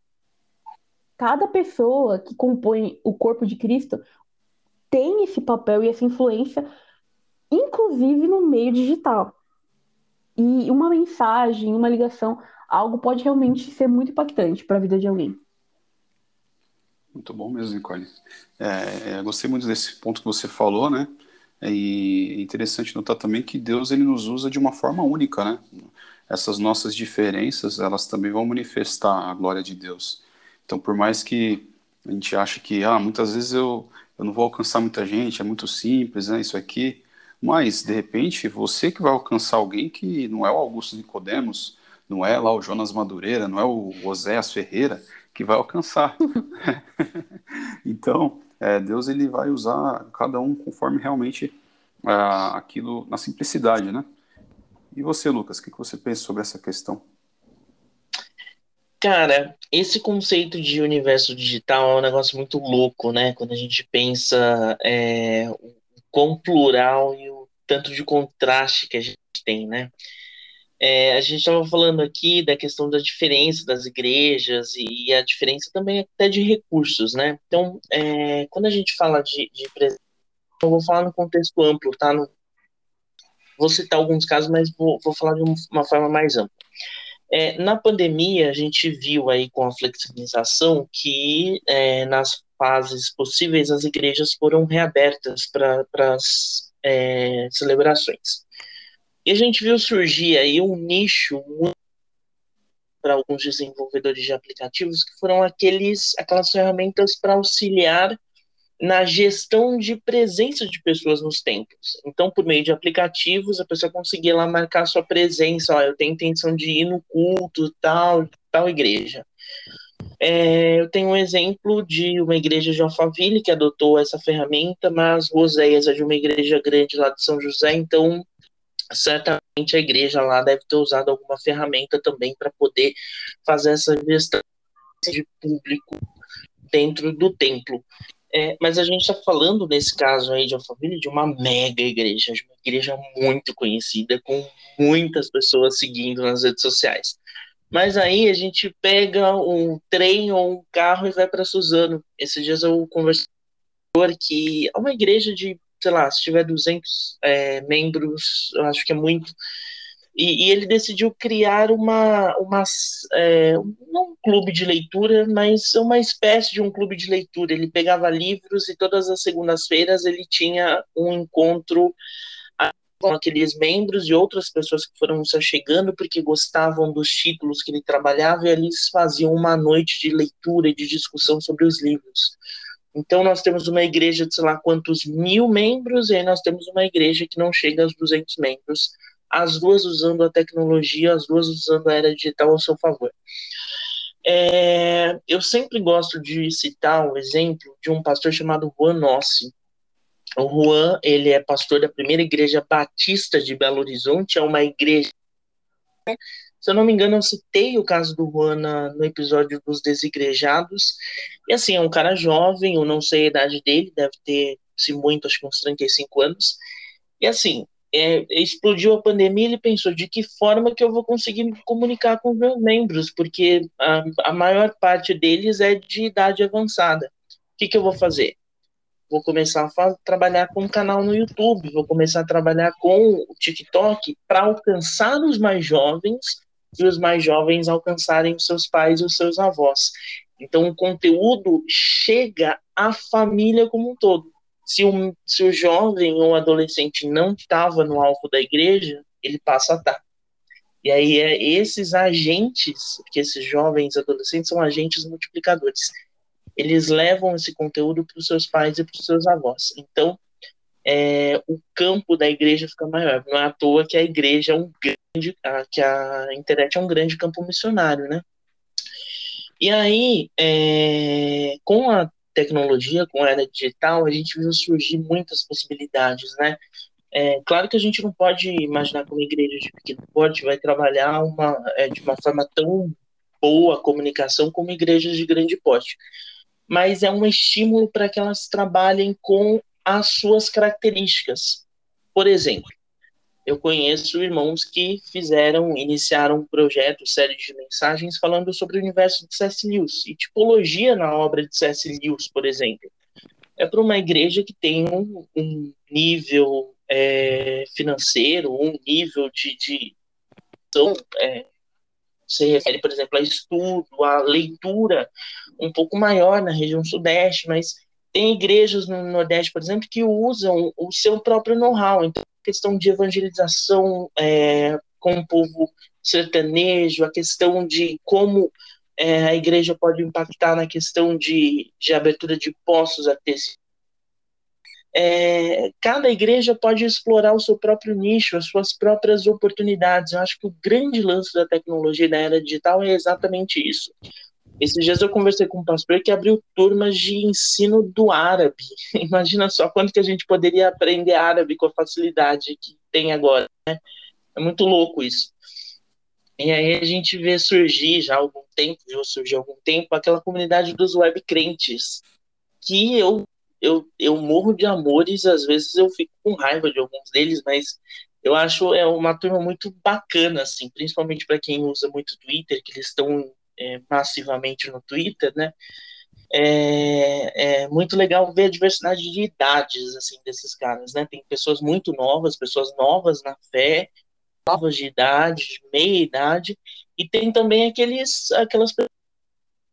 Cada pessoa que compõe o corpo de Cristo tem esse papel e essa influência, inclusive no meio digital. E uma mensagem, uma ligação, algo pode realmente ser muito impactante para a vida de alguém. Muito bom mesmo, Nicole. É, é, gostei muito desse ponto que você falou, né? E é interessante notar também que Deus ele nos usa de uma forma única, né? Essas nossas diferenças, elas também vão manifestar a glória de Deus. Então, por mais que a gente ache que, ah, muitas vezes eu, eu não vou alcançar muita gente, é muito simples, né, isso aqui, Mas, de repente, você que vai alcançar alguém que não é o Augusto Nicodemos, não é lá o Jonas Madureira, não é o Oséias Ferreira que vai alcançar. então, é, Deus ele vai usar cada um conforme realmente ah, aquilo na simplicidade, né? E você, Lucas, o que, que você pensa sobre essa questão? Cara, esse conceito de universo digital é um negócio muito louco, né? Quando a gente pensa é, o quão plural e o tanto de contraste que a gente tem, né? É, a gente estava falando aqui da questão da diferença das igrejas e a diferença também até de recursos, né? Então, é, quando a gente fala de, de eu vou falar no contexto amplo, tá? No, vou citar alguns casos, mas vou, vou falar de uma forma mais ampla. É, na pandemia, a gente viu aí com a flexibilização que é, nas fases possíveis as igrejas foram reabertas para as é, celebrações. E a gente viu surgir aí um nicho para alguns desenvolvedores de aplicativos que foram aqueles, aquelas ferramentas para auxiliar na gestão de presença de pessoas nos templos. Então, por meio de aplicativos, a pessoa conseguia lá marcar sua presença, ó, eu tenho intenção de ir no culto, tal, tal igreja. É, eu tenho um exemplo de uma igreja de Alphaville que adotou essa ferramenta, mas Roséias é de uma igreja grande lá de São José, então certamente a igreja lá deve ter usado alguma ferramenta também para poder fazer essa gestão de público dentro do templo. É, mas a gente está falando, nesse caso aí de Alphaville, de uma mega igreja, de uma igreja muito conhecida, com muitas pessoas seguindo nas redes sociais. Mas aí a gente pega um trem ou um carro e vai para Suzano. Esses dias eu conversei com que é uma igreja de, sei lá, se tiver 200 é, membros, eu acho que é muito, e, e, ele decidiu criar uma, uma é, não um clube de leitura, mas uma espécie de um clube de leitura. Ele pegava livros e todas as segundas-feiras ele tinha um encontro com aqueles membros e outras pessoas que foram se chegando porque gostavam dos títulos que ele trabalhava e eles faziam uma noite de leitura e de discussão sobre os livros. Então nós temos uma igreja de sei lá quantos mil membros e aí nós temos uma igreja que não chega aos 200 membros as duas usando a tecnologia, as duas usando a era digital ao seu favor. É, eu sempre gosto de citar o um exemplo de um pastor chamado Juan Nossi. O Juan, ele é pastor da primeira igreja batista de Belo Horizonte, é uma igreja. Se eu não me engano, eu citei o caso do Juan na, no episódio dos desigrejados. E assim, é um cara jovem, eu não sei a idade dele, deve ter, se muito, acho que uns 35 anos. E assim, é, explodiu a pandemia, ele pensou de que forma que eu vou conseguir me comunicar com os meus membros, porque a, a maior parte deles é de idade avançada. O que, que eu vou fazer? Vou começar a trabalhar com um canal no YouTube, vou começar a trabalhar com o TikTok para alcançar os mais jovens e os mais jovens alcançarem os seus pais e os seus avós. Então, o conteúdo chega à família como um todo se, um, se o jovem ou adolescente não estava no alvo da igreja, ele passa a estar. E aí é esses agentes, que esses jovens adolescentes são agentes multiplicadores. Eles levam esse conteúdo para os seus pais e para os seus avós. Então, é, o campo da igreja fica maior. Não é à toa que a igreja é um grande, que a internet é um grande campo missionário, né? E aí, é, com a tecnologia, com a era digital, a gente viu surgir muitas possibilidades, né? É, claro que a gente não pode imaginar uma igreja de pequeno porte vai trabalhar uma, é, de uma forma tão boa a comunicação como igrejas de grande porte, mas é um estímulo para que elas trabalhem com as suas características. Por exemplo, eu conheço irmãos que fizeram, iniciaram um projeto, série de mensagens falando sobre o universo de C.S. Lewis e tipologia na obra de C.S. Lewis, por exemplo. É para uma igreja que tem um, um nível é, financeiro, um nível de, de então, é, se refere, por exemplo, a estudo, a leitura um pouco maior na região sudeste, mas tem igrejas no Nordeste, por exemplo, que usam o seu próprio know-how. Então, questão de evangelização é, com o povo sertanejo, a questão de como é, a igreja pode impactar na questão de, de abertura de postos artesanais. é, cada igreja pode explorar o seu próprio nicho, as suas próprias oportunidades. Eu acho que o grande lance da tecnologia da era digital é exatamente isso. Esses dias eu conversei com um pastor que abriu turmas de ensino do árabe. Imagina só quanto que a gente poderia aprender árabe com a facilidade que tem agora. Né? É muito louco isso. E aí a gente vê surgir já há algum tempo, viu surgir há algum tempo, aquela comunidade dos web crentes, que eu eu, eu morro de amores, às vezes eu fico com raiva de alguns deles, mas eu acho é uma turma muito bacana, assim, principalmente para quem usa muito Twitter, que eles estão é, massivamente no Twitter, né? É, é, muito legal ver a diversidade de idades assim desses caras, né? Tem pessoas muito novas, pessoas novas na fé, novas de idade, de meia idade, e tem também aqueles aquelas pessoas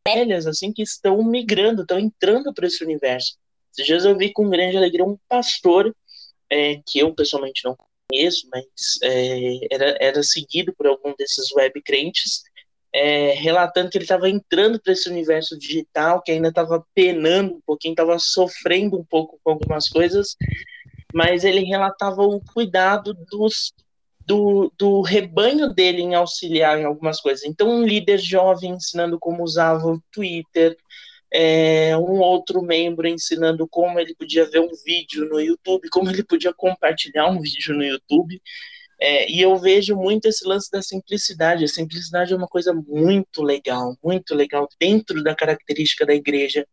velhas assim que estão migrando, estão entrando para esse universo. Esses dias eu vi com grande alegria um pastor, é, que eu pessoalmente não conheço, mas é, era, era seguido por algum desses web crentes, é, relatando que ele estava entrando para esse universo digital, que ainda estava penando um pouquinho, estava sofrendo um pouco com algumas coisas, mas ele relatava o cuidado dos, do, do rebanho dele em auxiliar em algumas coisas. Então, um líder jovem ensinando como usava o Twitter, é, um outro membro ensinando como ele podia ver um vídeo no YouTube, como ele podia compartilhar um vídeo no YouTube. É, e eu vejo muito esse lance da simplicidade. A simplicidade é uma coisa muito legal, muito legal dentro da característica da igreja.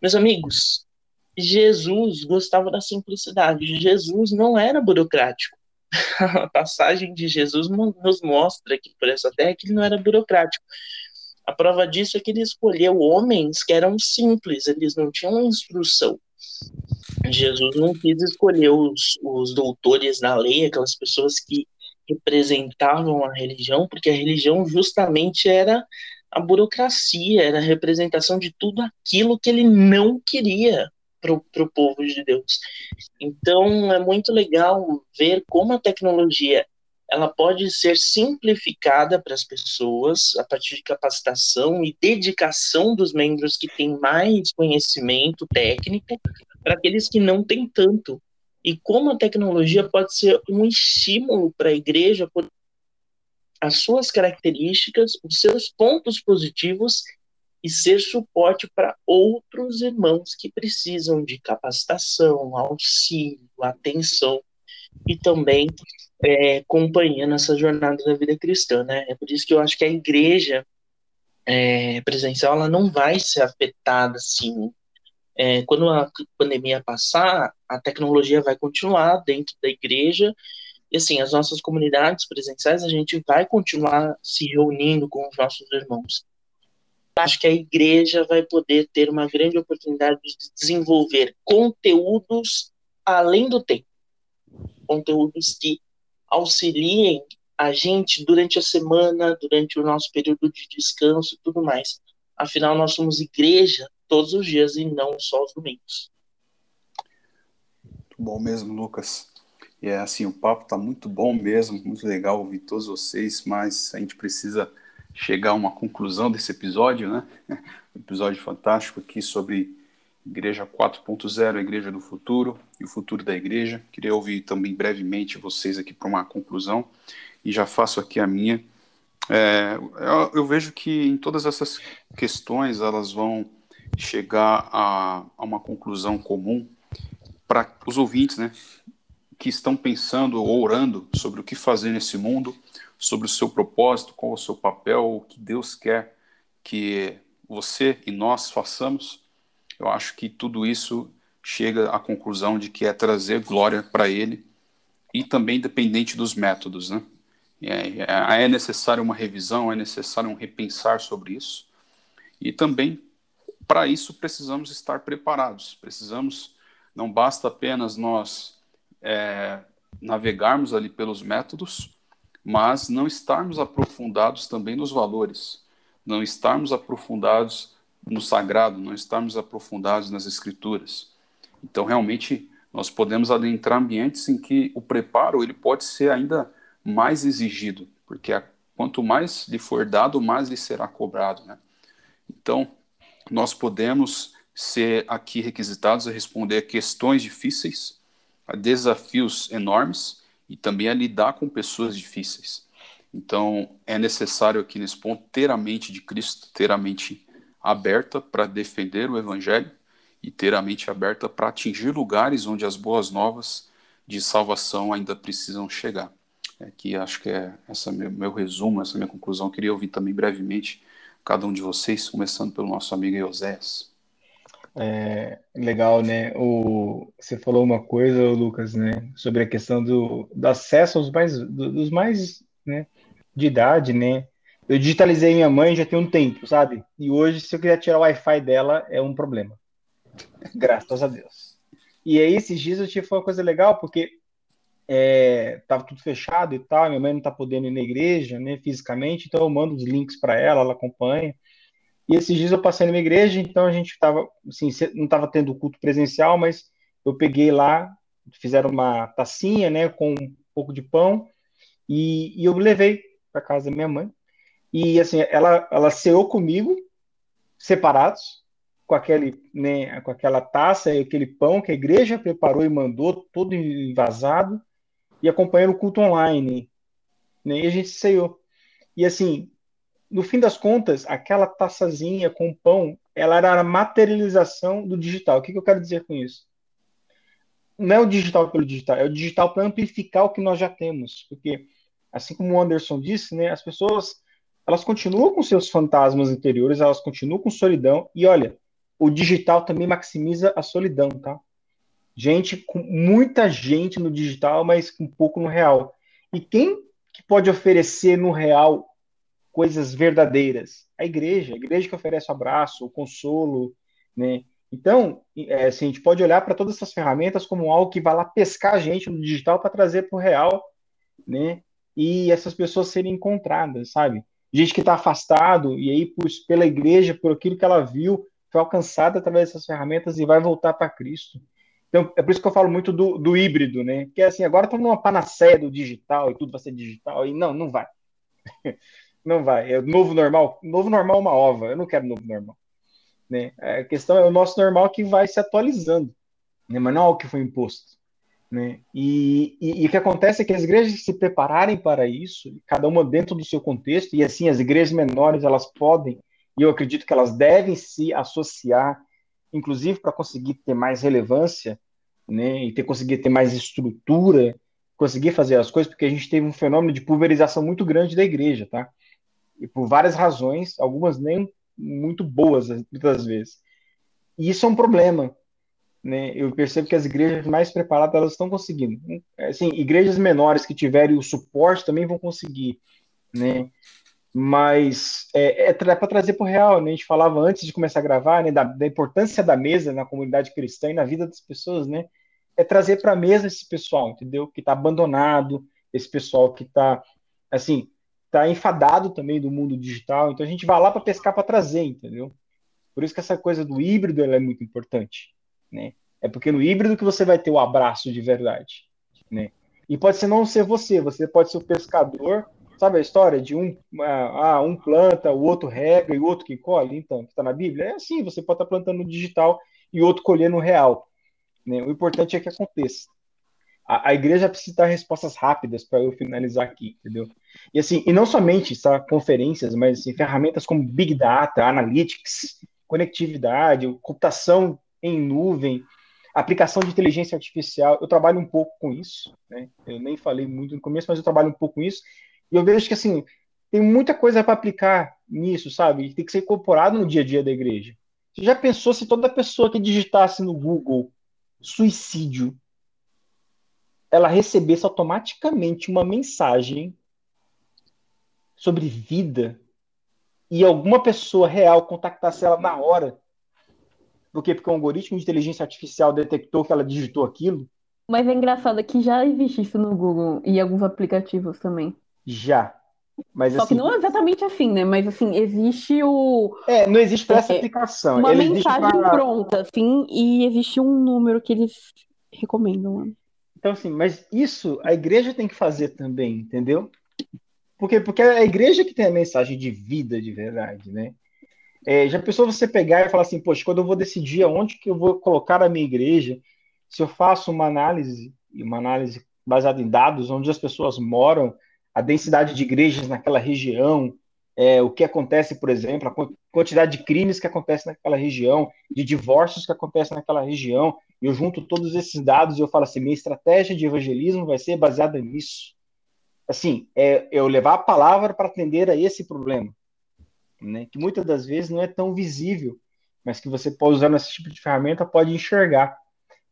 Meus amigos, Jesus gostava da simplicidade. Jesus não era burocrático. A passagem de Jesus nos mostra aqui por essa terra que ele não era burocrático. A prova disso é que ele escolheu homens que eram simples, eles não tinham instrução. Jesus não quis escolher os, os doutores na lei, aquelas pessoas que representavam a religião, porque a religião justamente era a burocracia, era a representação de tudo aquilo que ele não queria para o povo de Deus. Então é muito legal ver como a tecnologia ela pode ser simplificada para as pessoas a partir de capacitação e dedicação dos membros que têm mais conhecimento técnico para aqueles que não têm tanto. E como a tecnologia pode ser um estímulo para a igreja as suas características, os seus pontos positivos e ser suporte para outros irmãos que precisam de capacitação, auxílio, atenção e também é, companhia nessa jornada da vida cristã, né? É por isso que eu acho que a igreja é, presencial ela não vai ser afetada assim. É, quando a pandemia passar, a tecnologia vai continuar dentro da igreja e assim as nossas comunidades presenciais a gente vai continuar se reunindo com os nossos irmãos. Acho que a igreja vai poder ter uma grande oportunidade de desenvolver conteúdos além do tempo, conteúdos que auxiliem a gente durante a semana, durante o nosso período de descanso e tudo mais. Afinal, nós somos igreja todos os dias e não só os domingos. Muito bom mesmo, Lucas. E é assim, o papo está muito bom mesmo, muito legal ouvir todos vocês, mas a gente precisa chegar a uma conclusão desse episódio, né? Um episódio fantástico aqui sobre Igreja 4.0, a Igreja do Futuro e o futuro da Igreja. Queria ouvir também brevemente vocês aqui para uma conclusão e já faço aqui a minha. É, eu, eu, vejo que em todas essas questões elas vão chegar a, a uma conclusão comum para os ouvintes, né, que estão pensando ou orando sobre o que fazer nesse mundo, sobre o seu propósito, qual o seu papel, o que Deus quer que você e nós façamos eu acho que tudo isso chega à conclusão de que é trazer glória para ele e também dependente dos métodos, né? É, é, é necessário uma revisão, é necessário um repensar sobre isso e também para isso precisamos estar preparados. Precisamos, não basta apenas nós é, navegarmos ali pelos métodos, mas não estarmos aprofundados também nos valores, não estarmos aprofundados no sagrado, não estarmos aprofundados nas escrituras. Então, realmente, nós podemos adentrar ambientes em que o preparo ele pode ser ainda mais exigido, porque a, quanto mais lhe for dado, mais lhe será cobrado. Né? Então, nós podemos ser aqui requisitados a responder a questões difíceis, a desafios enormes e também a lidar com pessoas difíceis. Então, é necessário aqui nesse ponto ter a mente de Cristo, ter a mente aberta para defender o Evangelho e ter a mente aberta para atingir lugares onde as boas novas de salvação ainda precisam chegar. É que acho que é essa meu, meu resumo, essa minha conclusão. queria ouvir também brevemente cada um de vocês, começando pelo nosso amigo Eoséias. É, legal, né? O, você falou uma coisa, Lucas, né? Sobre a questão do, do acesso aos mais, do, dos mais, né? De idade, né? Eu digitalizei minha mãe já tem um tempo, sabe? E hoje, se eu quiser tirar o Wi-Fi dela, é um problema. Graças a Deus. E aí, esses dias eu tive uma coisa legal, porque é, tava tudo fechado e tal, minha mãe não tá podendo ir na igreja, né, fisicamente, então eu mando os links para ela, ela acompanha. E esses dias eu passei numa igreja, então a gente tava, assim, não tava tendo culto presencial, mas eu peguei lá, fizeram uma tacinha, né, com um pouco de pão, e, e eu levei para casa da minha mãe. E assim, ela ela ceou comigo, separados, com aquele, né, com aquela taça e aquele pão que a igreja preparou e mandou todo envasado e acompanhando o culto online. Né? E a gente saiu. E assim, no fim das contas, aquela taçazinha com pão, ela era a materialização do digital. O que, que eu quero dizer com isso? Não é o digital pelo digital, é o digital para amplificar o que nós já temos. Porque, assim como o Anderson disse, né, as pessoas elas continuam com seus fantasmas interiores, elas continuam com solidão. E olha, o digital também maximiza a solidão, tá? Gente com muita gente no digital, mas com pouco no real. E quem que pode oferecer no real coisas verdadeiras? A igreja, a igreja que oferece o abraço, o consolo, né? Então, é, assim, a gente pode olhar para todas essas ferramentas como algo que vai lá pescar a gente no digital para trazer para o real, né? E essas pessoas serem encontradas, sabe? Gente que está afastado e aí por, pela igreja, por aquilo que ela viu, foi alcançada através dessas ferramentas e vai voltar para Cristo. Então, é por isso que eu falo muito do, do híbrido, né? Que é assim, agora está numa panaceia do digital e tudo vai ser digital, e não, não vai. não vai. É novo normal. Novo normal é uma ova. Eu não quero novo normal. Né? A questão é o nosso normal que vai se atualizando, né? mas não é o que foi imposto. Né? E, e, e, o que acontece é que as igrejas se prepararem para isso, cada uma dentro do seu contexto, e assim as igrejas menores elas podem, e eu acredito que elas devem se associar inclusive para conseguir ter mais relevância, né, e ter conseguir ter mais estrutura, conseguir fazer as coisas, porque a gente teve um fenômeno de pulverização muito grande da igreja, tá? E por várias razões, algumas nem muito boas muitas vezes. E isso é um problema, né? Eu percebo que as igrejas mais preparadas elas estão conseguindo. Assim, igrejas menores que tiverem o suporte também vão conseguir, né? Mas é, é para trazer para o real, né? A gente falava antes de começar a gravar, né, da, da, importância da mesa na comunidade cristã e na vida das pessoas, né? É trazer para a mesa esse pessoal, entendeu? Que está abandonado, esse pessoal que está, assim, está enfadado também do mundo digital. Então a gente vai lá para pescar para trazer, entendeu? Por isso que essa coisa do híbrido é muito importante, né? É porque no híbrido que você vai ter o abraço de verdade, né? E pode ser não ser você, você pode ser o pescador Sabe a história de um, ah, ah, um planta, o outro rega e o outro que colhe? Então, que está na Bíblia? É assim, você pode estar tá plantando no digital e outro colher no real. Né? O importante é que aconteça. A, a igreja precisa dar respostas rápidas para eu finalizar aqui, entendeu? E assim, e não somente sabe, conferências, mas assim, ferramentas como Big Data, Analytics, conectividade, computação em nuvem, aplicação de inteligência artificial. Eu trabalho um pouco com isso, né? Eu nem falei muito no começo, mas eu trabalho um pouco com isso. E eu vejo que, assim, tem muita coisa para aplicar nisso, sabe? Tem que ser incorporado no dia a dia da igreja. Você já pensou se toda pessoa que digitasse no Google suicídio, ela recebesse automaticamente uma mensagem sobre vida e alguma pessoa real contactasse ela na hora? Por quê? Porque o algoritmo de inteligência artificial detectou que ela digitou aquilo? Mas é engraçado que já existe isso no Google e alguns aplicativos também. Já. Mas, Só assim, que não é exatamente assim, né? Mas assim, existe o. É, não existe para essa é, aplicação. Uma Ele mensagem pra... pronta, assim, e existe um número que eles recomendam. Né? Então, assim, mas isso a igreja tem que fazer também, entendeu? Porque, porque é a igreja que tem a mensagem de vida de verdade, né? É, já pensou você pegar e falar assim, poxa, quando eu vou decidir aonde que eu vou colocar a minha igreja, se eu faço uma análise, uma análise baseada em dados, onde as pessoas moram, a densidade de igrejas naquela região, é, o que acontece, por exemplo, a quantidade de crimes que acontece naquela região, de divórcios que acontecem naquela região, eu junto todos esses dados e eu falo assim, minha estratégia de evangelismo vai ser baseada nisso. Assim, é eu levar a palavra para atender a esse problema, né, que muitas das vezes não é tão visível, mas que você pode usar nesse tipo de ferramenta pode enxergar.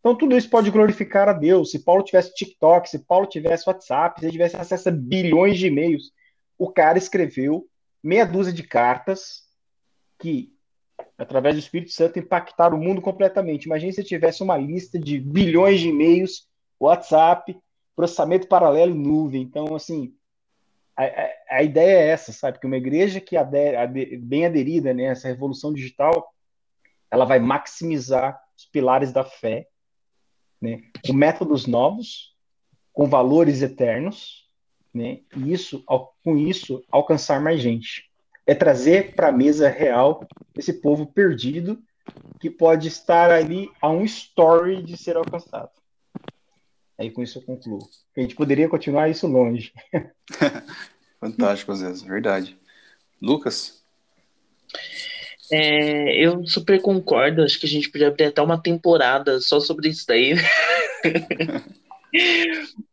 Então, tudo isso pode glorificar a Deus. Se Paulo tivesse TikTok, se Paulo tivesse WhatsApp, se ele tivesse acesso a bilhões de e-mails, o cara escreveu meia dúzia de cartas que, através do Espírito Santo, impactaram o mundo completamente. Imagine se tivesse uma lista de bilhões de e-mails, WhatsApp, processamento paralelo em nuvem. Então, assim, a, a, a, ideia é essa, sabe? Que uma igreja que adere, bem aderida nessa né, revolução digital, ela vai maximizar os pilares da fé né, com métodos novos, com valores eternos, né, e isso, com isso, alcançar mais gente. É trazer para a mesa real esse povo perdido que pode estar ali a um story de ser alcançado. Aí com isso eu concluo. A gente poderia continuar isso longe. Fantástico, Zé, verdade. Lucas? É, eu super concordo, acho que a gente podia abrir até uma temporada só sobre isso daí.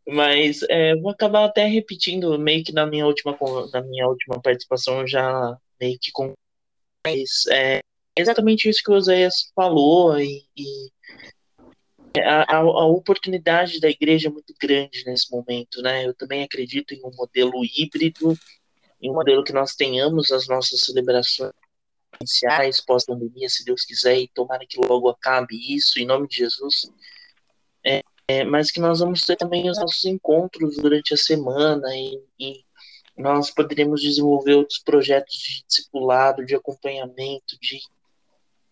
Mas é, vou acabar até repetindo, meio que na minha última, na minha última participação, eu já meio que com. Mas é exatamente isso que o Oséias falou, e, e a, a, a, oportunidade da igreja é muito grande nesse momento, né? Eu também acredito em um modelo híbrido, em um modelo que nós tenhamos as nossas celebrações iniciais, pós-pandemia, se Deus quiser, e tomara que logo acabe isso, em nome de Jesus. É, é, mas que nós vamos ter também os nossos encontros durante a semana e, e nós poderemos desenvolver outros projetos de discipulado, de acompanhamento, de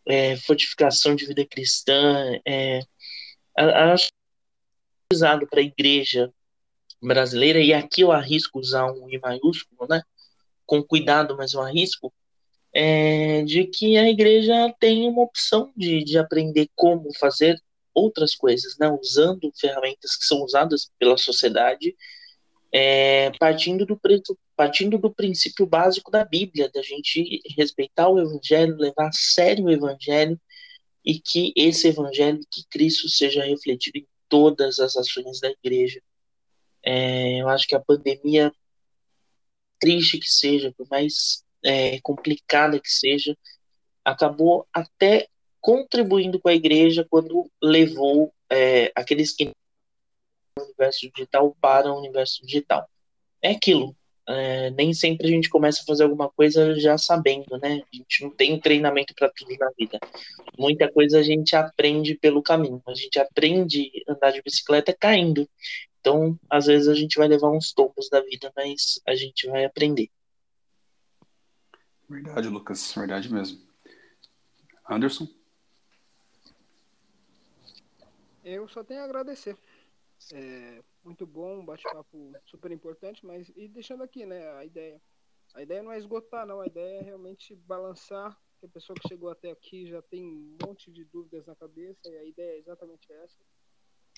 é, fortificação de vida cristã. É, acho usado para a igreja brasileira, e aqui eu arrisco usar um I maiúsculo, né? Com cuidado, mas eu arrisco, é, de que a igreja tem uma opção de, de aprender como fazer outras coisas, né? usando ferramentas que são usadas pela sociedade, é, partindo, do, partindo do princípio básico da Bíblia, da gente respeitar o Evangelho, levar a sério o Evangelho, e que esse Evangelho, que Cristo seja refletido em todas as ações da igreja. É, eu acho que a pandemia, triste que seja, por mais é, complicada que seja, acabou até contribuindo com a igreja quando levou é, aqueles que do universo digital para o universo digital. É aquilo. É, nem sempre a gente começa a fazer alguma coisa já sabendo, né? A gente não tem treinamento para tudo na vida. Muita coisa a gente aprende pelo caminho. A gente aprende a andar de bicicleta caindo. Então, às vezes a gente vai levar uns tombos da vida, mas a gente vai aprender. Verdade, Lucas, verdade mesmo. Anderson? Eu só tenho a agradecer. É, muito bom, um bate-papo super importante, mas e deixando aqui, né, a ideia. A ideia não é esgotar, não, a ideia é realmente balançar, que a pessoa que chegou até aqui já tem um monte de dúvidas na cabeça, e a ideia é exatamente essa.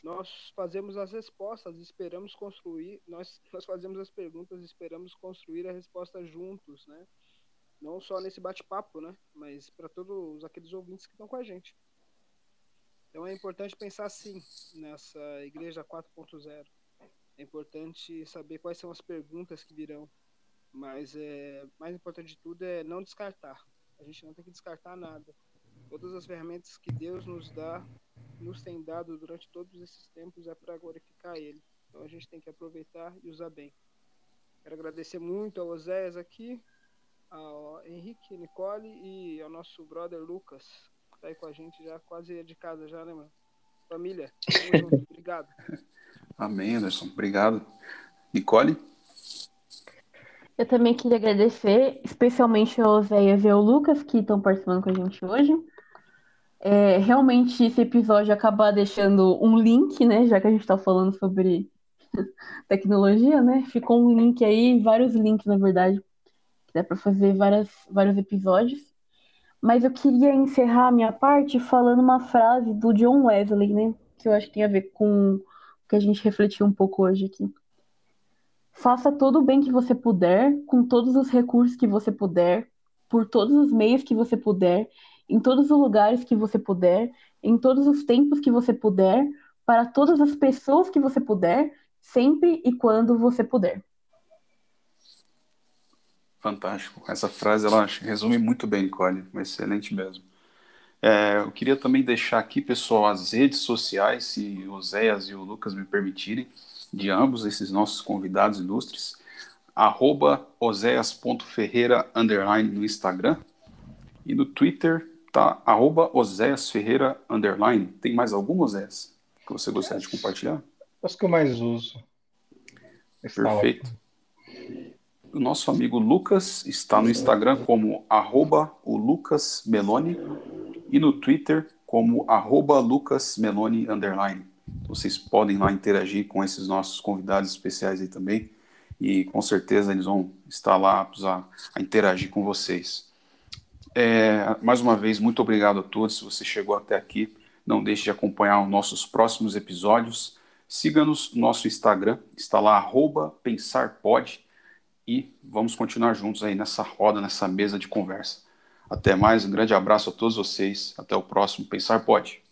Nós fazemos as respostas, esperamos construir, nós, nós fazemos as perguntas, esperamos construir a resposta juntos, né? Não só nesse bate-papo, né? Mas para todos aqueles ouvintes que estão com a gente. Então é importante pensar assim nessa igreja 4.0. É importante saber quais são as perguntas que virão. Mas é mais importante de tudo é não descartar. A gente não tem que descartar nada. Todas as ferramentas que Deus nos dá, nos tem dado durante todos esses tempos é para glorificar Ele. Então a gente tem que aproveitar e usar bem. Quero agradecer muito ao Oséias aqui, ao Henrique, Nicole e ao nosso brother Lucas, que tá aí com a gente já quase de casa já, né, mano? Família, obrigado. Amém, Anderson, obrigado. Nicole? Eu também queria agradecer, especialmente ao Zé e ao Lucas, que estão participando com a gente hoje. É, realmente, esse episódio acabar deixando um link, né? Já que a gente está falando sobre tecnologia, né? Ficou um link aí, vários links, na verdade, Dá para fazer várias, vários episódios. Mas eu queria encerrar a minha parte falando uma frase do John Wesley, né? Que eu acho que tem a ver com o que a gente refletiu um pouco hoje aqui. Faça todo o bem que você puder, com todos os recursos que você puder, por todos os meios que você puder, em todos os lugares que você puder, em todos os tempos que você puder, para todas as pessoas que você puder, sempre e quando você puder. Fantástico. Essa frase ela resume muito bem, Nicole. Excelente mesmo. É, eu queria também deixar aqui, pessoal, as redes sociais, se o Zéias e o Lucas me permitirem, de ambos esses nossos convidados ilustres. Arroba oséias.ferreira, underline, no Instagram. E no Twitter, tá? Arroba oséiasferreira, underline. Tem mais algum, Oséias, que você gostaria de compartilhar? Acho que eu mais uso. Perfeito. O nosso amigo Lucas está no Instagram como arroba o Lucas Meloni e no Twitter como arroba Lucas Meloni underline. Vocês podem lá interagir com esses nossos convidados especiais aí também e com certeza eles vão estar lá a, a interagir com vocês. É, mais uma vez, muito obrigado a todos. Se você chegou até aqui, não deixe de acompanhar os nossos próximos episódios. Siga-nos no nosso Instagram, está lá, arroba pensarpod e vamos continuar juntos aí nessa roda, nessa mesa de conversa. Até mais, um grande abraço a todos vocês, até o próximo Pensar Pode.